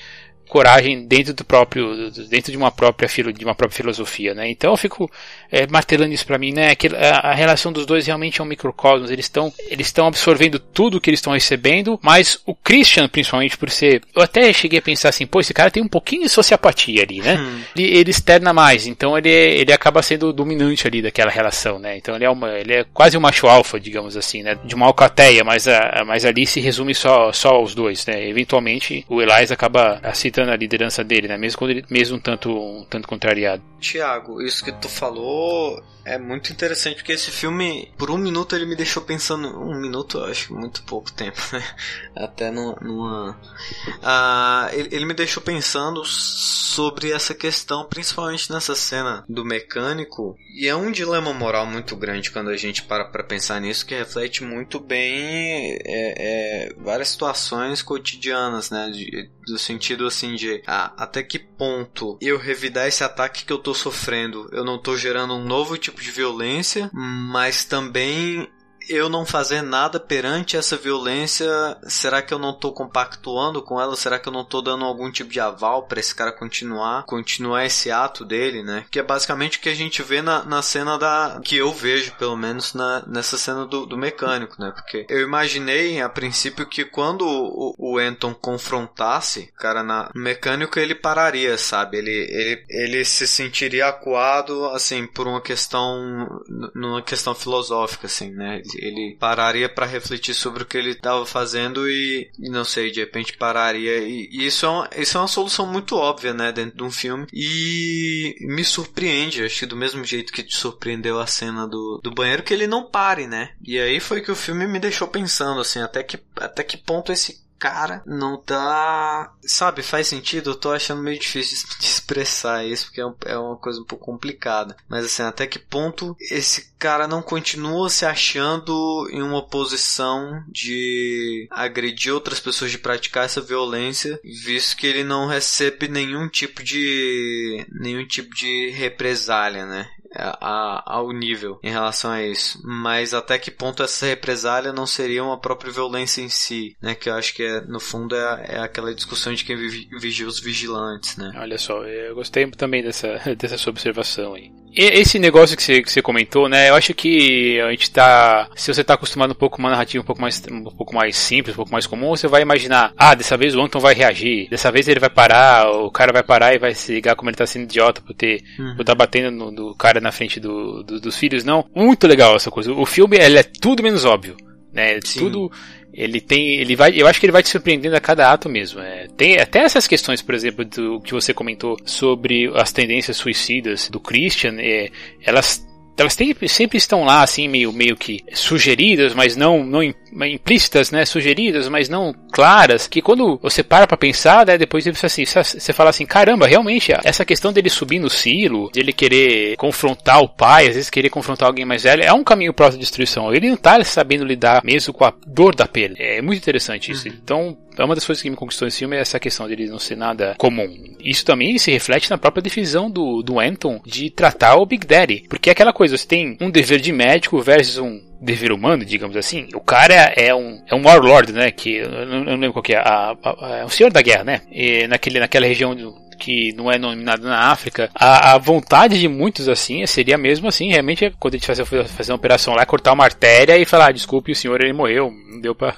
coragem dentro do próprio dentro de uma própria de uma própria filosofia né? Então eu fico é, martelando isso para mim né? Que a, a, relação dos dois realmente é um microcosmos. Eles estão eles estão absorvendo tudo que eles estão recebendo mas o Christian principalmente por ser eu até cheguei a pensar assim pô esse cara tem um pouquinho de sociopatia ali né? Hum. ele, ele externa mais então ele ele acaba sendo dominante ali daquela relação né? Então ele é uma ele é quase um macho alfa digamos assim né? De uma alcateia mas a, mas ali se resume só só os dois né? Eventualmente o Elias acaba se aceitando a liderança dele, né? Mesmo quando ele mesmo um tanto, um tanto contrariado. Tiago, isso que tu falou é muito interessante porque esse filme, por um minuto, ele me deixou pensando. Um minuto, eu acho muito pouco tempo, né? Até numa. Ah, ele, ele me deixou pensando sobre essa questão, principalmente nessa cena do mecânico. E é um dilema moral muito grande quando a gente para pra pensar nisso, que reflete muito bem é, é, várias situações cotidianas, né? De, do sentido assim de ah, até que ponto eu revidar esse ataque que eu tô sofrendo, eu não tô gerando um novo tipo de violência, mas também eu não fazer nada perante essa violência, será que eu não tô compactuando com ela? Será que eu não tô dando algum tipo de aval para esse cara continuar, continuar esse ato dele, né? Que é basicamente o que a gente vê na, na cena da. que eu vejo, pelo menos, na, nessa cena do, do mecânico, né? Porque eu imaginei a princípio que quando o, o Anton confrontasse o cara na, no mecânico, ele pararia, sabe? Ele, ele, ele se sentiria acuado, assim, por uma questão. numa questão filosófica, assim, né? Ele pararia para refletir sobre o que ele estava fazendo e, não sei, de repente pararia. E, e, isso, é uma, isso é uma solução muito óbvia, né, dentro de um filme. E me surpreende, acho que do mesmo jeito que te surpreendeu a cena do, do banheiro, que ele não pare, né? E aí foi que o filme me deixou pensando, assim, até que, até que ponto esse cara, não tá. Sabe, faz sentido? Eu tô achando meio difícil de expressar isso, porque é, é uma coisa um pouco complicada. Mas assim, até que ponto esse cara não continua se achando em uma posição de agredir outras pessoas, de praticar essa violência, visto que ele não recebe nenhum tipo de. nenhum tipo de represália, né? A, ao nível em relação a isso. Mas até que ponto essa represália não seria uma própria violência em si, né? Que eu acho que é, no fundo é, é aquela discussão de quem vigia os vigilantes, né? Olha só, eu gostei também dessa, dessa sua observação aí. Esse negócio que você, que você comentou, né? Eu acho que a gente tá. Se você tá acostumado um pouco com uma narrativa um pouco mais, um pouco mais simples, um pouco mais comum, você vai imaginar, ah, dessa vez o Anton vai reagir, dessa vez ele vai parar, o cara vai parar e vai se ligar como ele tá sendo idiota por ter. Uhum. por tá batendo no, no cara na frente do, do, dos filhos, não. Muito legal essa coisa. O filme ele é tudo menos óbvio. Né? Sim. Tudo. Ele tem. Ele vai. Eu acho que ele vai te surpreendendo a cada ato mesmo. É, tem até essas questões, por exemplo, do que você comentou sobre as tendências suicidas do Christian, é, elas elas sempre, sempre estão lá, assim, meio, meio que sugeridas, mas não, não implícitas, né? Sugeridas, mas não claras. Que quando você para pra pensar, né? Depois você, assim, você fala assim: caramba, realmente, essa questão dele subir no silo, dele querer confrontar o pai, às vezes querer confrontar alguém mais velho, é um caminho para a destruição. Ele não tá sabendo lidar mesmo com a dor da perda. É muito interessante isso. Uhum. Então, uma das coisas que me conquistou nesse filme é essa questão dele não ser nada comum. Isso também se reflete na própria decisão do, do Anton de tratar o Big Daddy. Porque é aquela coisa, você tem um dever de médico versus um dever humano, digamos assim. O cara é um, é um warlord, né? Que eu não, eu não lembro qual que é. A, a, é um senhor da guerra, né? E naquele, naquela região do, que não é nominado na África, a, a, vontade de muitos assim seria mesmo assim, realmente quando a gente fazer, fazer uma operação lá, cortar uma artéria e falar, ah, desculpe, o senhor ele morreu, não deu para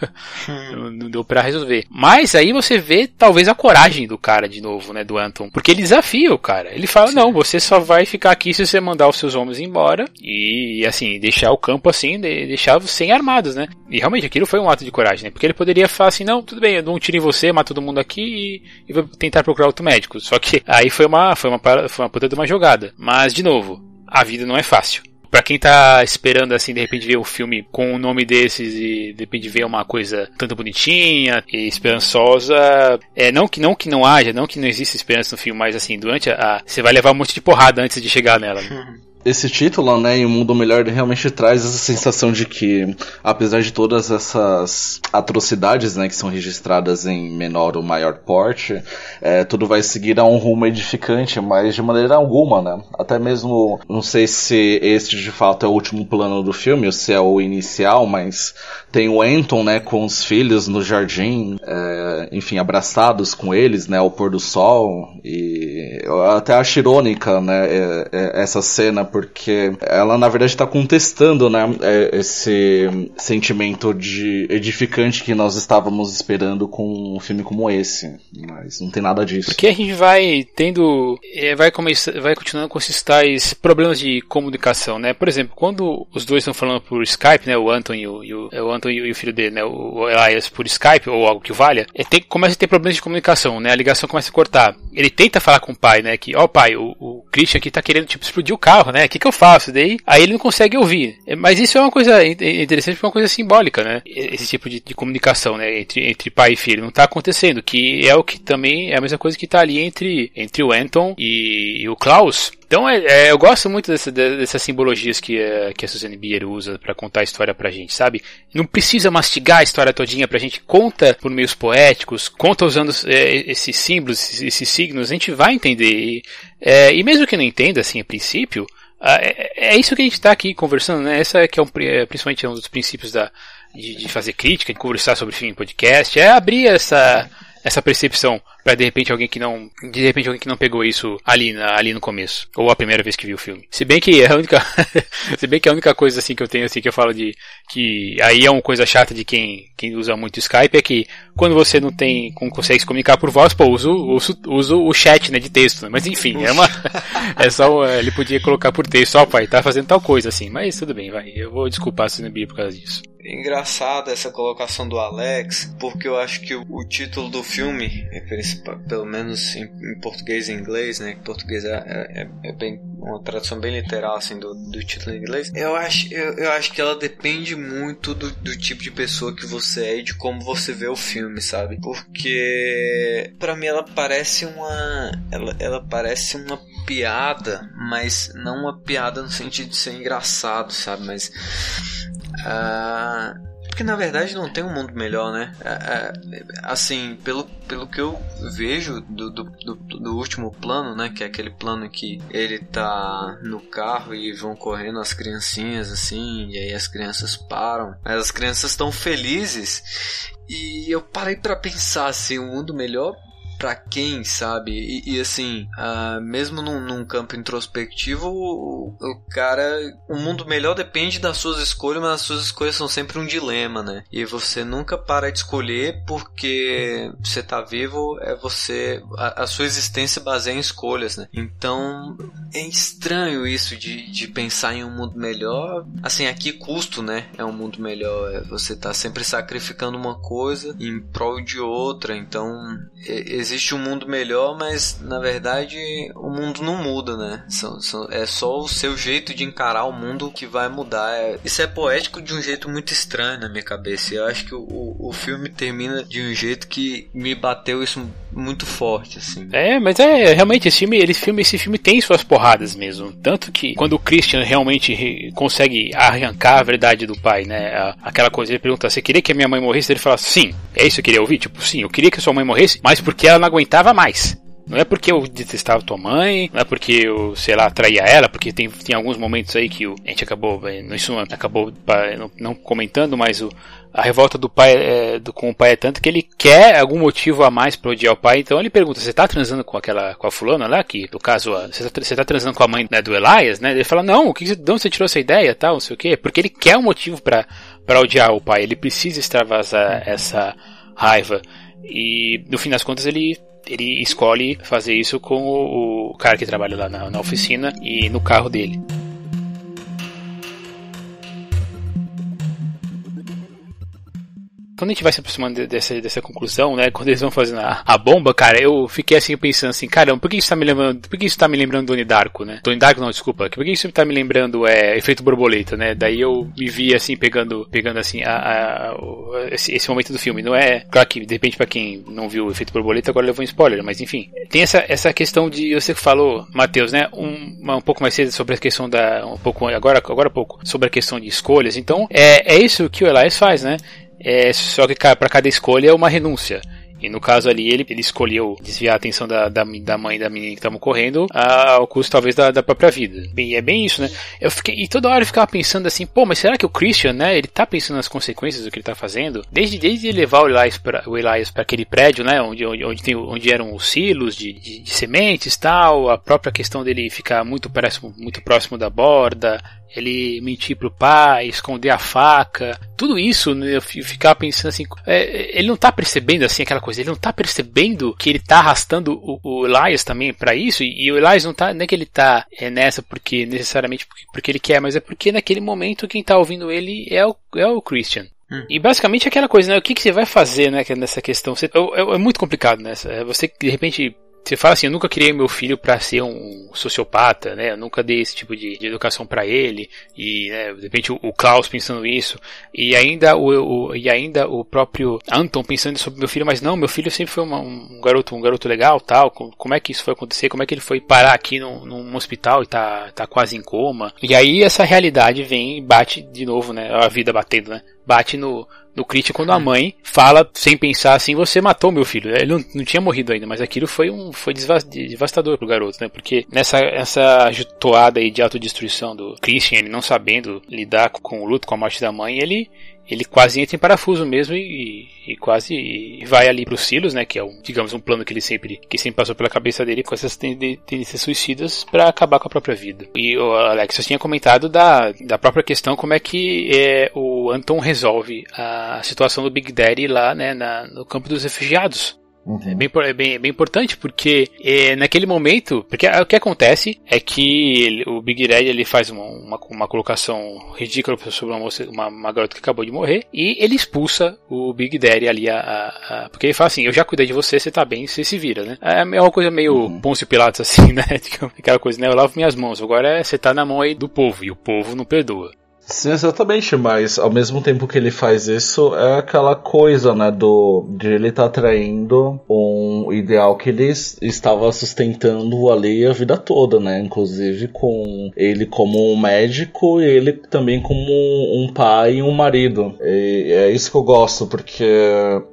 hum. não deu para resolver. Mas aí você vê talvez a coragem do cara de novo, né, do Anton, porque ele desafia o cara. Ele fala, Sim. não, você só vai ficar aqui se você mandar os seus homens embora e assim, deixar o campo assim, deixar sem armados, né? E realmente aquilo foi um ato de coragem, né? Porque ele poderia falar assim, não, tudo bem, eu dou um tiro em você, mato todo mundo aqui e, e vou tentar procurar outro médico. Só que aí foi uma, foi uma, foi uma puta de uma jogada. Mas, de novo, a vida não é fácil. Pra quem tá esperando, assim, de repente ver um filme com um nome desses e de repente ver uma coisa tanto bonitinha e esperançosa, é, não que não que não haja, não que não exista esperança no filme, mas assim, durante a, você vai levar um monte de porrada antes de chegar nela. Né? esse título, né, em um mundo melhor, realmente traz essa sensação de que, apesar de todas essas atrocidades, né, que são registradas em menor ou maior porte, é, tudo vai seguir a um rumo edificante, mas de maneira alguma, né? Até mesmo, não sei se este de fato é o último plano do filme, ou se é o inicial, mas tem o Anton, né, com os filhos no jardim, é, enfim, abraçados com eles, né, ao pôr do sol, e eu até acho irônica, né, é, é, essa cena, porque ela na verdade está contestando, né, é, esse sentimento de edificante que nós estávamos esperando com um filme como esse, mas não tem nada disso. Porque a gente vai tendo, é, vai começar, vai continuando com esses tais problemas de comunicação, né? Por exemplo, quando os dois estão falando por Skype, né, o Anton e o, e o, é o, Anton e o filho dele, né, o Elias por Skype ou algo que valha, é, tem, começa a ter problemas de comunicação, né? A ligação começa a cortar. Ele tenta falar com o pai, né, que, ó oh, pai, o, o Christian aqui tá querendo tipo explodir o carro, né? O que que eu faço? Daí, aí ele não consegue ouvir. É, mas isso é uma coisa interessante, porque é uma coisa simbólica, né? Esse tipo de, de comunicação, né, entre, entre pai e filho não tá acontecendo, que é o que também é a mesma coisa que tá ali entre entre o Anton e, e o Klaus. Então é, é, eu gosto muito dessa, dessas simbologias que, é, que a Suzanne Bier usa para contar a história pra gente, sabe? Não precisa mastigar a história todinha pra gente, conta por meios poéticos, conta usando é, esses símbolos, esses, esses, signos, a gente vai entender. E, é, e mesmo que não entenda, assim, a princípio, é, é, isso que a gente está aqui conversando, né? Essa que é um, principalmente um dos princípios da, de, de fazer crítica, de conversar sobre filme em podcast, é abrir essa, essa percepção para de repente alguém que não, de repente alguém que não pegou isso ali, na, ali no começo, ou a primeira vez que viu o filme. Se bem que é a única, se bem que é a única coisa assim que eu tenho assim que eu falo de que aí é uma coisa chata de quem, quem usa muito Skype é que quando você não tem, consegue se comunicar por voz, pô, uso, uso, uso o chat, né, de texto, né? mas enfim, é uma, é só, ele podia colocar por texto, ó pai, tá fazendo tal coisa assim, mas tudo bem, vai, eu vou desculpar se não por causa disso. Engraçado essa colocação do Alex, porque eu acho que o, título do filme, é pelo menos em, em, português e inglês, né? Português é, é, é, bem uma tradução bem literal assim do, do título em inglês. Eu acho, eu, eu acho que ela depende muito do, do tipo de pessoa que você é e de como você vê o filme, sabe? Porque para mim ela parece uma, ela, ela parece uma piada, mas não uma piada no sentido de ser engraçado, sabe? Mas uh, porque na verdade não tem um mundo melhor, né? É, é, assim, pelo, pelo que eu vejo do, do, do, do, último plano, né? Que é aquele plano que ele tá no carro e vão correndo as criancinhas assim, e aí as crianças param. Mas as crianças estão felizes. E eu parei para pensar assim, um mundo melhor para quem, sabe? E, e assim, uh, mesmo num, num, campo introspectivo, o, o, cara. O mundo melhor depende das suas escolhas, mas as suas escolhas são sempre um dilema, né? E você nunca para de escolher porque você tá vivo, é você. A, a sua existência baseia em escolhas, né? Então é estranho isso de, de pensar em um mundo melhor. Assim, aqui custo, né? É um mundo melhor. É você tá sempre sacrificando uma coisa em prol de outra. Então, é, existe um mundo melhor, mas na verdade o mundo não muda, né? é só o seu jeito de encarar o mundo que vai mudar. É, isso é poético de um jeito muito estranho na minha cabeça. Eu acho que o, o filme termina de um jeito que me bateu isso muito forte, assim. É, mas é realmente esse filme, ele, filme, esse filme tem suas porradas mesmo. Tanto que quando o Christian realmente consegue arrancar a verdade do pai, né? Aquela coisa, ele pergunta: Você queria que a minha mãe morresse? Ele fala: Sim, é isso que eu queria ouvir? Tipo, sim, eu queria que sua mãe morresse, mas porque ela não aguentava mais. Não é porque eu detestava tua mãe, não é porque eu, sei lá, traía ela, porque tem, tem alguns momentos aí que o, a gente acabou, eh, isso acabou não, não comentando, mas o, a revolta do pai é, do, com o pai é tanto que ele quer algum motivo a mais para odiar o pai. Então ele pergunta: Você tá transando com aquela com a fulana lá? Que no caso, você tá, tá transando com a mãe né, do Elias, né? Ele fala: Não, o que, de onde você tirou essa ideia? Tal, não sei o quê. Porque ele quer um motivo para odiar o pai. Ele precisa extravasar essa raiva. E no fim das contas ele ele escolhe fazer isso com o, o cara que trabalha lá na, na oficina e no carro dele. Quando a gente vai se aproximando dessa, dessa conclusão, né, quando eles vão fazendo a, a bomba, cara, eu fiquei assim pensando assim, caramba, por que isso tá me lembrando, por que isso tá me lembrando do Darko, né? Donnie Darko não, desculpa, por que isso tá me lembrando é efeito borboleta, né? Daí eu me vi assim pegando, pegando assim a, a, a esse, esse, momento do filme, não é, claro que de repente para quem não viu o efeito borboleta agora levou um spoiler, mas enfim, tem essa essa questão de você que falou, Matheus, né, um, um pouco mais cedo sobre a questão da um pouco agora agora pouco sobre a questão de escolhas. Então, é é isso que o Elias faz, né? É, só que para cada escolha é uma renúncia. E no caso ali, ele, ele escolheu desviar a atenção da, da, da mãe da menina que estavam correndo ao custo talvez da, da própria vida. Bem, é bem isso, né? Eu fiquei, e toda hora eu ficava pensando assim, pô, mas será que o Christian, né, ele tá pensando nas consequências do que ele tá fazendo? Desde, desde levar o Elias para o Elias para aquele prédio, né, onde, onde, onde, tem, onde eram os silos de, de, de sementes tal, a própria questão dele ficar muito próximo, muito próximo da borda, ele mentir pro pai, esconder a faca, tudo isso, né, eu ficava pensando assim, é, ele não tá percebendo assim aquela coisa, ele não tá percebendo que ele tá arrastando o, o Elias também para isso, e, e, o Elias não tá, não é que ele tá é, nessa porque necessariamente porque, porque, ele quer, mas é porque naquele momento quem tá ouvindo ele é o, é o Christian. Hum. E basicamente é aquela coisa, né? O que, que você vai fazer, né? Nessa questão. Você, é, é, é muito complicado, né? Você de repente você fala assim, eu nunca criei meu filho para ser um sociopata, né? Eu nunca dei esse tipo de, de educação para ele e né, de repente o, o, Klaus pensando isso e ainda o, o, e ainda o próprio Anton pensando sobre meu filho, mas não, meu filho sempre foi uma, um garoto um garoto legal, tal. Como, como, é que isso foi acontecer? Como é que ele foi parar aqui num, num hospital e tá tá quase em coma? E aí essa realidade vem e bate de novo, né? A vida batendo, né? Bate no no crítico quando a mãe fala sem pensar assim, você matou meu filho. Ele não, não tinha morrido ainda, mas aquilo foi um foi devastador pro garoto, né? Porque nessa essa toada aí de autodestruição do Christian, ele não sabendo lidar com o luto, com a morte da mãe, ele ele quase entra em parafuso mesmo e, e quase vai ali pro Silos, né, que é um, digamos, um plano que ele sempre, que sempre passou pela cabeça dele com essas tendências suicidas para acabar com a própria vida. E o Alex, você tinha comentado da, da própria questão como é que é, o Anton resolve a situação do Big Daddy lá, né, na, no campo dos refugiados. Uhum. É, bem, é, bem, é bem importante porque é, naquele momento, porque o que acontece é que ele, o Big Red ele faz uma, uma, uma colocação ridícula sobre uma, moça, uma, uma, garota que acabou de morrer e ele expulsa o Big Daddy ali a, a, a, porque ele fala assim, eu já cuidei de você, você tá bem, você se vira, né? É, é uma coisa meio uhum. Pôncio Pilatos assim, né? Aquela coisa, né? Eu lavo minhas mãos, agora é, você tá na mão aí do povo e o povo não perdoa. Sim, exatamente, mas ao mesmo tempo que ele faz isso, é aquela coisa, né, do de ele estar tá traindo um ideal que ele estava sustentando ali a vida toda, né, inclusive com ele como um médico e ele também como um pai e um marido. E é isso que eu gosto, porque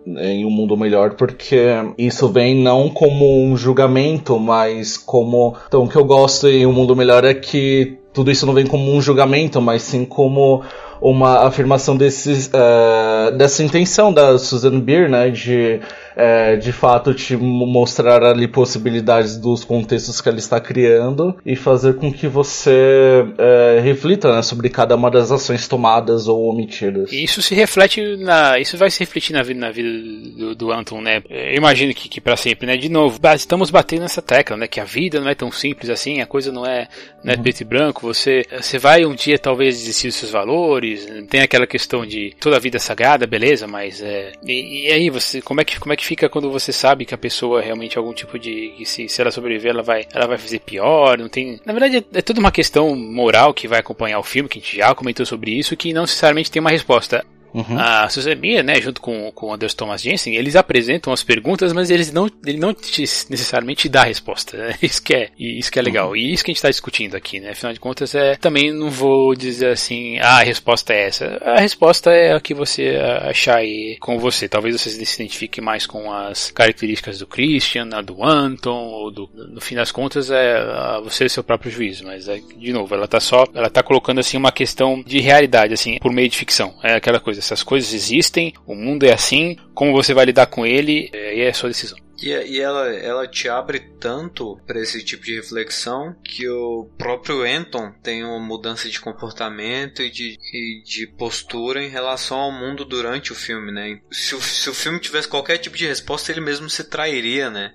em um mundo melhor, porque isso vem não como um julgamento, mas como então o que eu gosto em um mundo melhor é que tudo isso não vem como um julgamento, mas sim como uma afirmação desses, uh, dessa intenção da Susan Beer, né, de é, de fato te mostrar ali possibilidades dos contextos que ela está criando e fazer com que você é, reflita né, sobre cada uma das ações tomadas ou omitidas. Isso se reflete na, isso vai se refletir na vida, na vida do, do Anton, né? Eu imagino que, que para sempre, né? De novo, estamos batendo nessa tecla, né? Que a vida não é tão simples assim, a coisa não é, não é uhum. preto e branco. Você, você vai um dia talvez desistir dos seus valores, tem aquela questão de toda a vida é sagrada, beleza? Mas é, e, e aí você, como é que como é que fica quando você sabe que a pessoa é realmente algum tipo de. se, se ela sobreviver, ela vai, ela vai fazer pior. Não tem. Na verdade, é, é toda uma questão moral que vai acompanhar o filme, que a gente já comentou sobre isso, que não necessariamente tem uma resposta. Uhum. A Susan Mia, né, junto com, com o Anders Thomas Jensen, eles apresentam as perguntas, mas eles não, ele não te, necessariamente dá a resposta. Né? Isso que é, isso que é legal. Uhum. E isso que a gente está discutindo aqui, né? Afinal de contas, é, também não vou dizer assim, ah, a resposta é essa. A resposta é a que você achar aí com você. Talvez você se identifique mais com as características do Christian, a do Anton, ou do, no fim das contas, é você seu próprio juízo. Mas, é, de novo, ela tá só, ela tá colocando assim uma questão de realidade, assim, por meio de ficção. É aquela coisa essas coisas existem, o mundo é assim, como você vai lidar com ele, é, é sua decisão. E, e ela, ela te abre tanto para esse tipo de reflexão que o próprio Anton tem uma mudança de comportamento e de, e de postura em relação ao mundo durante o filme, né? Se o, se o filme tivesse qualquer tipo de resposta, ele mesmo se trairia, né?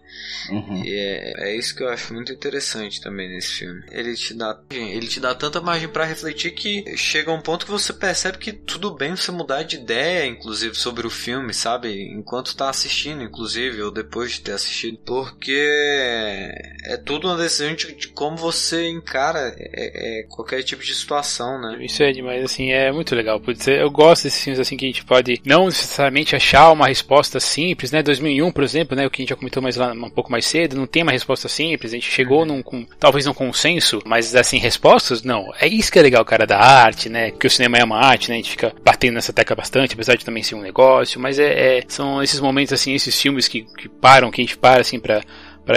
Uhum. E é, é isso que eu acho muito interessante também nesse filme. Ele te dá, ele te dá tanta margem para refletir que chega um ponto que você percebe que tudo bem você mudar de ideia, inclusive, sobre o filme, sabe? Enquanto tá assistindo, inclusive, ou depois de ter assistido. Porque é, tudo uma decisão de, de como você encara é, é, qualquer tipo de situação, né? Isso é demais, assim, é muito legal. Eu gosto desses filmes assim que a gente pode não necessariamente achar uma resposta simples, né? 2001, por exemplo, né? O que a gente já comentou mais lá um pouco mais cedo, não tem uma resposta simples. A gente chegou num, com, talvez num consenso, mas assim, respostas, não. É isso que é legal, cara, da arte, né? Que o cinema é uma arte, né? A gente fica batendo nessa tecla bastante, apesar de também ser um negócio, mas é, é são esses momentos, assim, esses filmes que, que param, que a gente para, assim, para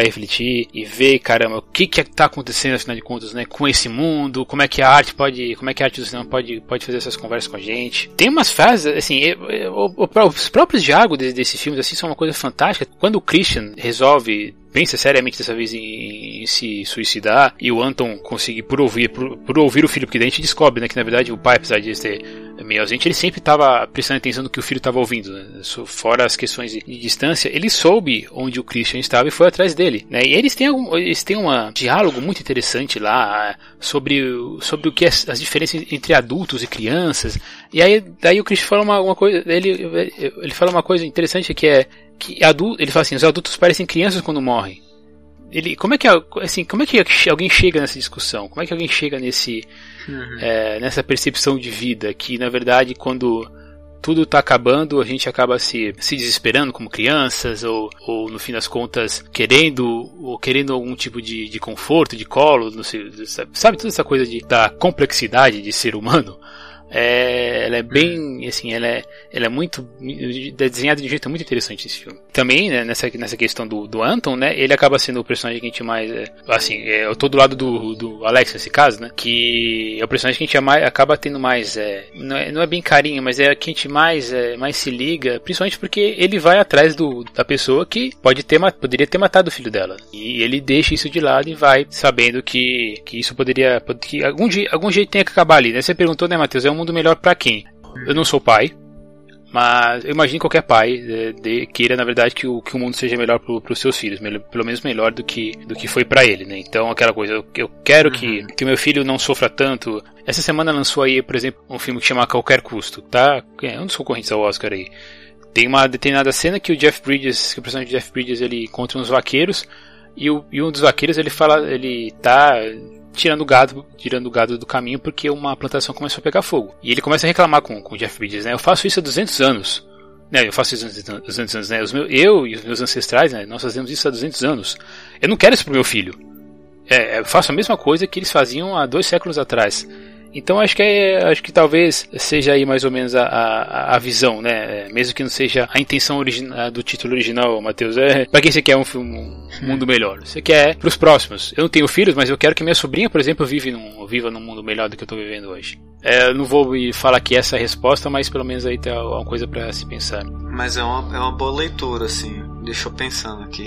refletir e ver, caramba, o que que está acontecendo afinal de contas, né, com esse mundo, como é que a arte pode, como é que a arte do cinema pode, pode fazer essas conversas com a gente. Tem umas frases, assim, eu, eu, os próprios diálogos desses desse filmes assim são uma coisa fantástica. Quando o Christian resolve pensa seriamente dessa vez em, em, se suicidar e o Anton conseguir por ouvir, por, por, ouvir o filho, porque daí a gente descobre né, que na verdade o pai, apesar de ser meio ausente, ele sempre estava prestando atenção no que o filho estava ouvindo, né? fora as questões de, de, distância, ele soube onde o Christian estava e foi atrás dele. Né? E eles têm, algum, eles têm um diálogo muito interessante lá sobre, sobre o que é as diferenças entre adultos e crianças. E aí daí o Christian fala uma, uma coisa, ele, ele fala uma coisa interessante que é que adulto, ele fala assim, os adultos parecem crianças quando morrem. Ele, como é que assim, como é que alguém chega nessa discussão? Como é que alguém chega nesse uhum. é, nessa percepção de vida que na verdade quando tudo está acabando, a gente acaba se, se desesperando como crianças, ou, ou no fim das contas querendo ou querendo algum tipo de, de conforto, de colo, sei, sabe, toda essa coisa de, da complexidade de ser humano. É, ela é bem, assim, ela é, ela é muito é desenhada de um jeito muito interessante esse filme. Também, né, nessa, nessa questão do, do Anton, né, ele acaba sendo o personagem que a gente mais, é, assim, é, eu tô do lado do, do Alex nesse caso, né, que é o personagem que a gente mais, acaba tendo mais, é, não, é, não é bem carinho, mas é que a gente mais, é, mais se liga, principalmente porque ele vai atrás do, da pessoa que pode ter, poderia ter matado o filho dela. E ele deixa isso de lado e vai sabendo que, que isso poderia, que algum, algum jeito tem que acabar ali, né, você perguntou, né, Matheus, é um mundo melhor para quem? Eu não sou pai, mas eu imagino que qualquer pai de, de, queira, na verdade, que o, que o mundo seja melhor para os seus filhos, melhor, pelo menos melhor do que, do que foi para ele, né? Então, aquela coisa, eu, eu quero uhum. que, que meu filho não sofra tanto. Essa semana lançou aí, por exemplo, um filme que chama Qualquer Custo, tá? É um dos concorrentes ao Oscar aí. Tem uma determinada cena que o Jeff Bridges, que o personagem de Jeff Bridges, ele encontra uns vaqueiros e, o, e um dos vaqueiros ele fala, ele tá tirando o gado, tirando gado do caminho porque uma plantação começou a pegar fogo. E ele começa a reclamar com, com o Jeff Bridges, né? Eu faço isso há 200 anos. Né, eu faço isso há 200 anos, né? Os meus, eu e os meus ancestrais, né? Nós fazemos isso há 200 anos. Eu não quero isso pro meu filho. É, eu faço a mesma coisa que eles faziam há dois séculos atrás. Então acho que é, acho que talvez seja aí mais ou menos a, a, a visão, né? Mesmo que não seja a intenção original do título original, Matheus. É para quem você quer um filme, um mundo melhor. Você quer para os próximos. Eu não tenho filhos, mas eu quero que minha sobrinha, por exemplo, vive num, viva num mundo melhor do que eu estou vivendo hoje. É, eu não vou falar que essa é resposta, mas pelo menos aí tem alguma coisa para se pensar. Mas é uma, é uma boa leitura, assim. Deixa eu pensando aqui.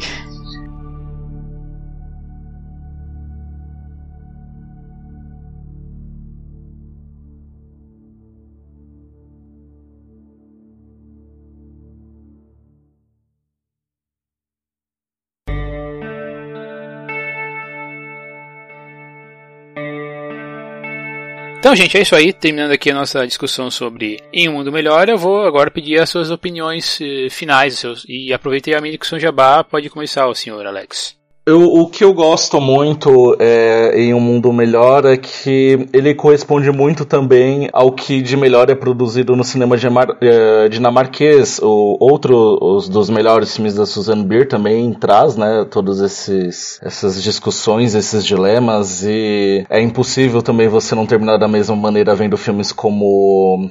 Então, gente, é isso aí. Terminando aqui a nossa discussão sobre Em um Mundo Melhor, eu vou agora pedir as suas opiniões eh, finais. Seus, e aproveitei a minha discussão Jabá. Pode começar, o senhor Alex. Eu, o que eu gosto muito é, em Um Mundo Melhor é que ele corresponde muito também ao que de melhor é produzido no cinema é, dinamarquês. O, outro os dos melhores filmes da Susan Beer também traz, né, todos esses essas discussões, esses dilemas e é impossível também você não terminar da mesma maneira vendo filmes como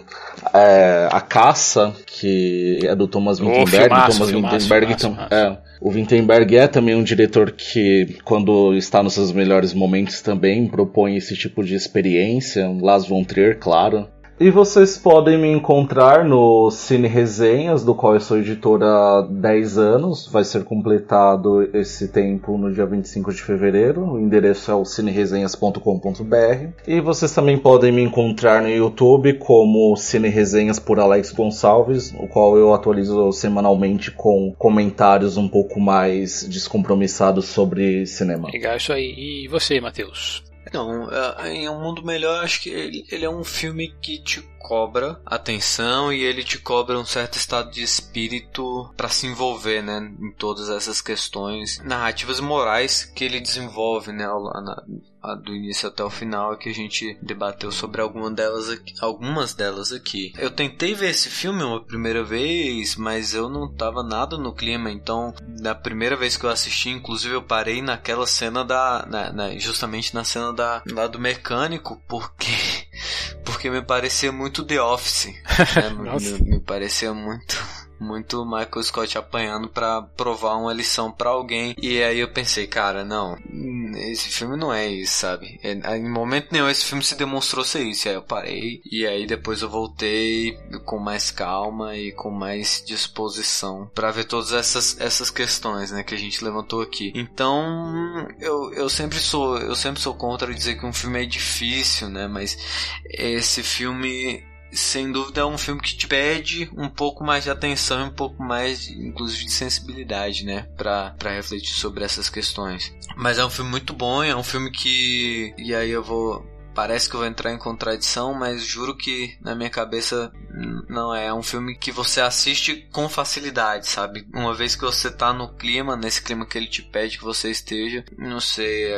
é, A Caça, que é do Thomas Vinterberg. Oh, Thomas Vinterberg, é, o Wittenberg é também um diretor que, quando está nos seus melhores momentos, também propõe esse tipo de experiência. Las von Trier, claro. E vocês podem me encontrar no Cine Resenhas, do qual eu sou editor há 10 anos. Vai ser completado esse tempo no dia 25 de fevereiro. O endereço é o cineresenhas.com.br. E vocês também podem me encontrar no YouTube como Cine Resenhas por Alex Gonçalves, o qual eu atualizo semanalmente com comentários um pouco mais descompromissados sobre cinema. Legal, isso aí. E você, Matheus? Não, é, em Um Mundo Melhor, acho que ele, ele é um filme que te cobra atenção e ele te cobra um certo estado de espírito para se envolver, né, em todas essas questões narrativas morais que ele desenvolve, né, do início até o final que a gente debateu sobre alguma delas aqui, algumas delas aqui. Eu tentei ver esse filme uma primeira vez, mas eu não tava nada no clima, então na primeira vez que eu assisti, inclusive eu parei naquela cena da, na, na, justamente na cena da lá do mecânico, porque porque me parecia muito The Office, né? me, me parecia muito muito Michael Scott apanhando para provar uma lição para alguém. E aí eu pensei, cara, não, esse filme não é isso, sabe? É, em momento nenhum esse filme se demonstrou ser isso. E aí eu parei e aí depois eu voltei com mais calma e com mais disposição para ver todas essas essas questões, né, que a gente levantou aqui. Então, eu, eu sempre sou eu sempre sou contra dizer que um filme é difícil, né, mas esse filme sem dúvida é um filme que te pede um pouco mais de atenção e um pouco mais, inclusive, de sensibilidade, né? Pra, refletir sobre essas questões. Mas é um filme muito bom, é um filme que. E aí eu vou Parece que eu vou entrar em contradição, mas juro que na minha cabeça não é. É um filme que você assiste com facilidade, sabe? Uma vez que você tá no clima, nesse clima que ele te pede que você esteja, não sei,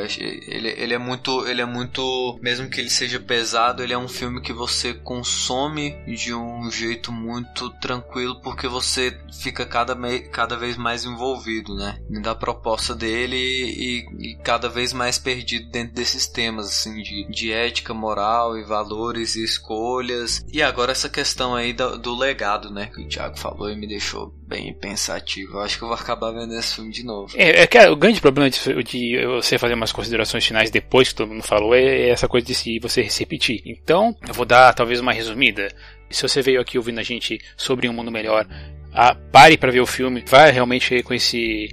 ele, ele é muito, ele é muito, mesmo que ele seja pesado, ele é um filme que você consome de um jeito muito tranquilo, porque você fica cada, cada vez mais envolvido, né? Da proposta dele e, e cada vez mais perdido dentro desses temas, assim, de, de ética, moral e valores e escolhas. E agora essa questão aí do, do legado, né? Que o Thiago falou e me deixou bem pensativo. Eu acho que eu vou acabar vendo esse filme de novo. É, é que o grande problema de, de, você fazer umas considerações finais depois que todo mundo falou é essa coisa de se você se repetir. Então, eu vou dar talvez uma resumida. Se você veio aqui ouvindo a gente sobre um mundo melhor, ah, pare para ver o filme, vai realmente com esse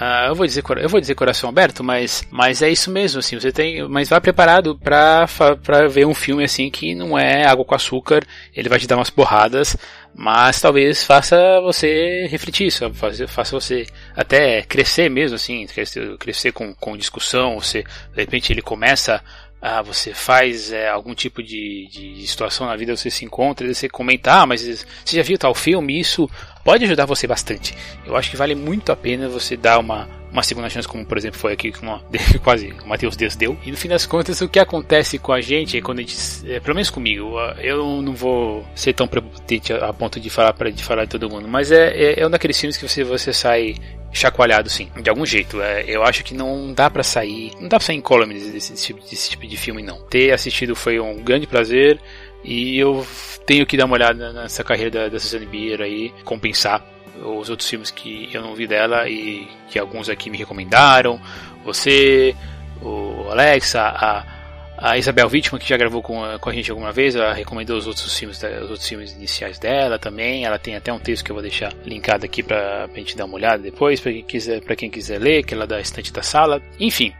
Uh, eu vou dizer eu vou dizer coração aberto, mas mas é isso mesmo assim. Você tem, mas vá preparado para para ver um filme assim que não é água com açúcar. Ele vai te dar umas porradas, mas talvez faça você refletir, faça, faça você até crescer mesmo assim, crescer, crescer com, com discussão. Você de repente ele começa ah, você faz é, algum tipo de, de situação na vida, você se encontra você comenta, ah, mas você já viu tal filme? Isso pode ajudar você bastante. Eu acho que vale muito a pena você dar uma, uma segunda chance, como por exemplo foi aqui com uma, quase o Matheus Deus deu. E no fim das contas, o que acontece com a gente é quando a gente, é, pelo menos comigo, eu não vou ser tão prepotente a, ponto de falar para de falar de todo mundo, mas é, é, é um daqueles filmes que você, você sai chacoalhado sim, de algum jeito. É, eu acho que não dá para sair, não dá pra sair em columns desse, desse, desse, tipo de filme não. Ter assistido foi um grande prazer e eu tenho que dar uma olhada nessa carreira da, da Susanne Bier aí, compensar os outros filmes que eu não vi dela e que alguns aqui me recomendaram. Você, o Alexa, a a Isabel Wittmann, que já gravou com, com a gente alguma vez, ela recomendou os outros filmes, os outros filmes iniciais dela também. Ela tem até um texto que eu vou deixar linkado aqui pra, pra gente dar uma olhada depois, para quem quiser, para quem quiser ler, que ela é da estante da sala. Enfim,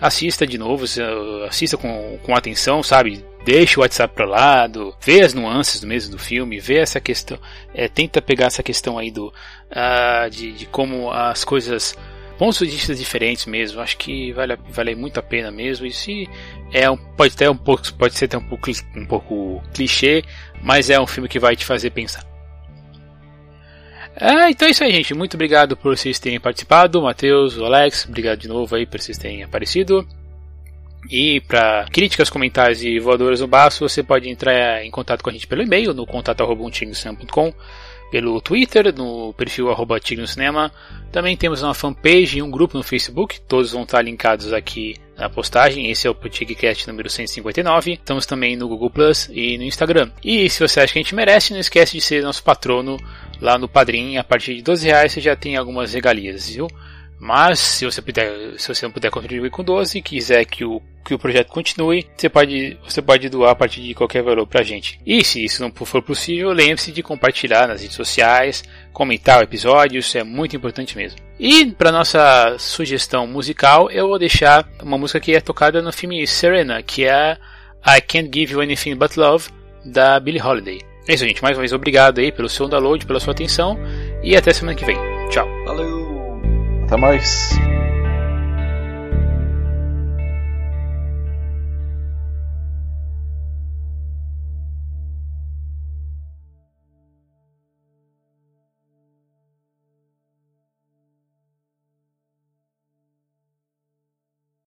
assista de novo, assista com, com atenção, sabe? Deixa o WhatsApp para lado, vê as nuances do mesmo do filme, vê essa questão, é, tenta pegar essa questão aí do uh, de, de como as coisas de vista diferentes mesmo. Acho que vale, vale muito a pena mesmo. E se é um, pode ter um pouco, pode ser até um pouco, um pouco clichê, mas é um filme que vai te fazer pensar. Ah, então é isso aí, gente. Muito obrigado por vocês terem participado. Matheus, Alex, obrigado de novo aí por vocês terem aparecido. E para críticas, comentários e voadoras no baço, você pode entrar em contato com a gente pelo e-mail no contato.com, pelo Twitter, no perfil arroba Cinema. Também temos uma fanpage e um grupo no Facebook, todos vão estar linkados aqui na postagem. Esse é o Tigcast número 159. Estamos também no Google Plus e no Instagram. E se você acha que a gente merece, não esquece de ser nosso patrono lá no Padrim. A partir de 12 reais você já tem algumas regalias, viu? Mas se você puder, se você não puder contribuir com 12 e quiser que o, que o projeto continue, você pode, você pode doar a partir de qualquer valor pra gente. E se isso não for possível, lembre-se de compartilhar nas redes sociais, comentar o episódio, isso é muito importante mesmo. E para nossa sugestão musical, eu vou deixar uma música que é tocada no filme Serena, que é I Can't Give You Anything But Love, da Billie Holiday. É isso, gente. Mais uma vez, obrigado aí pelo seu download, pela sua atenção e até semana que vem. Tchau. Valeu! Até mais!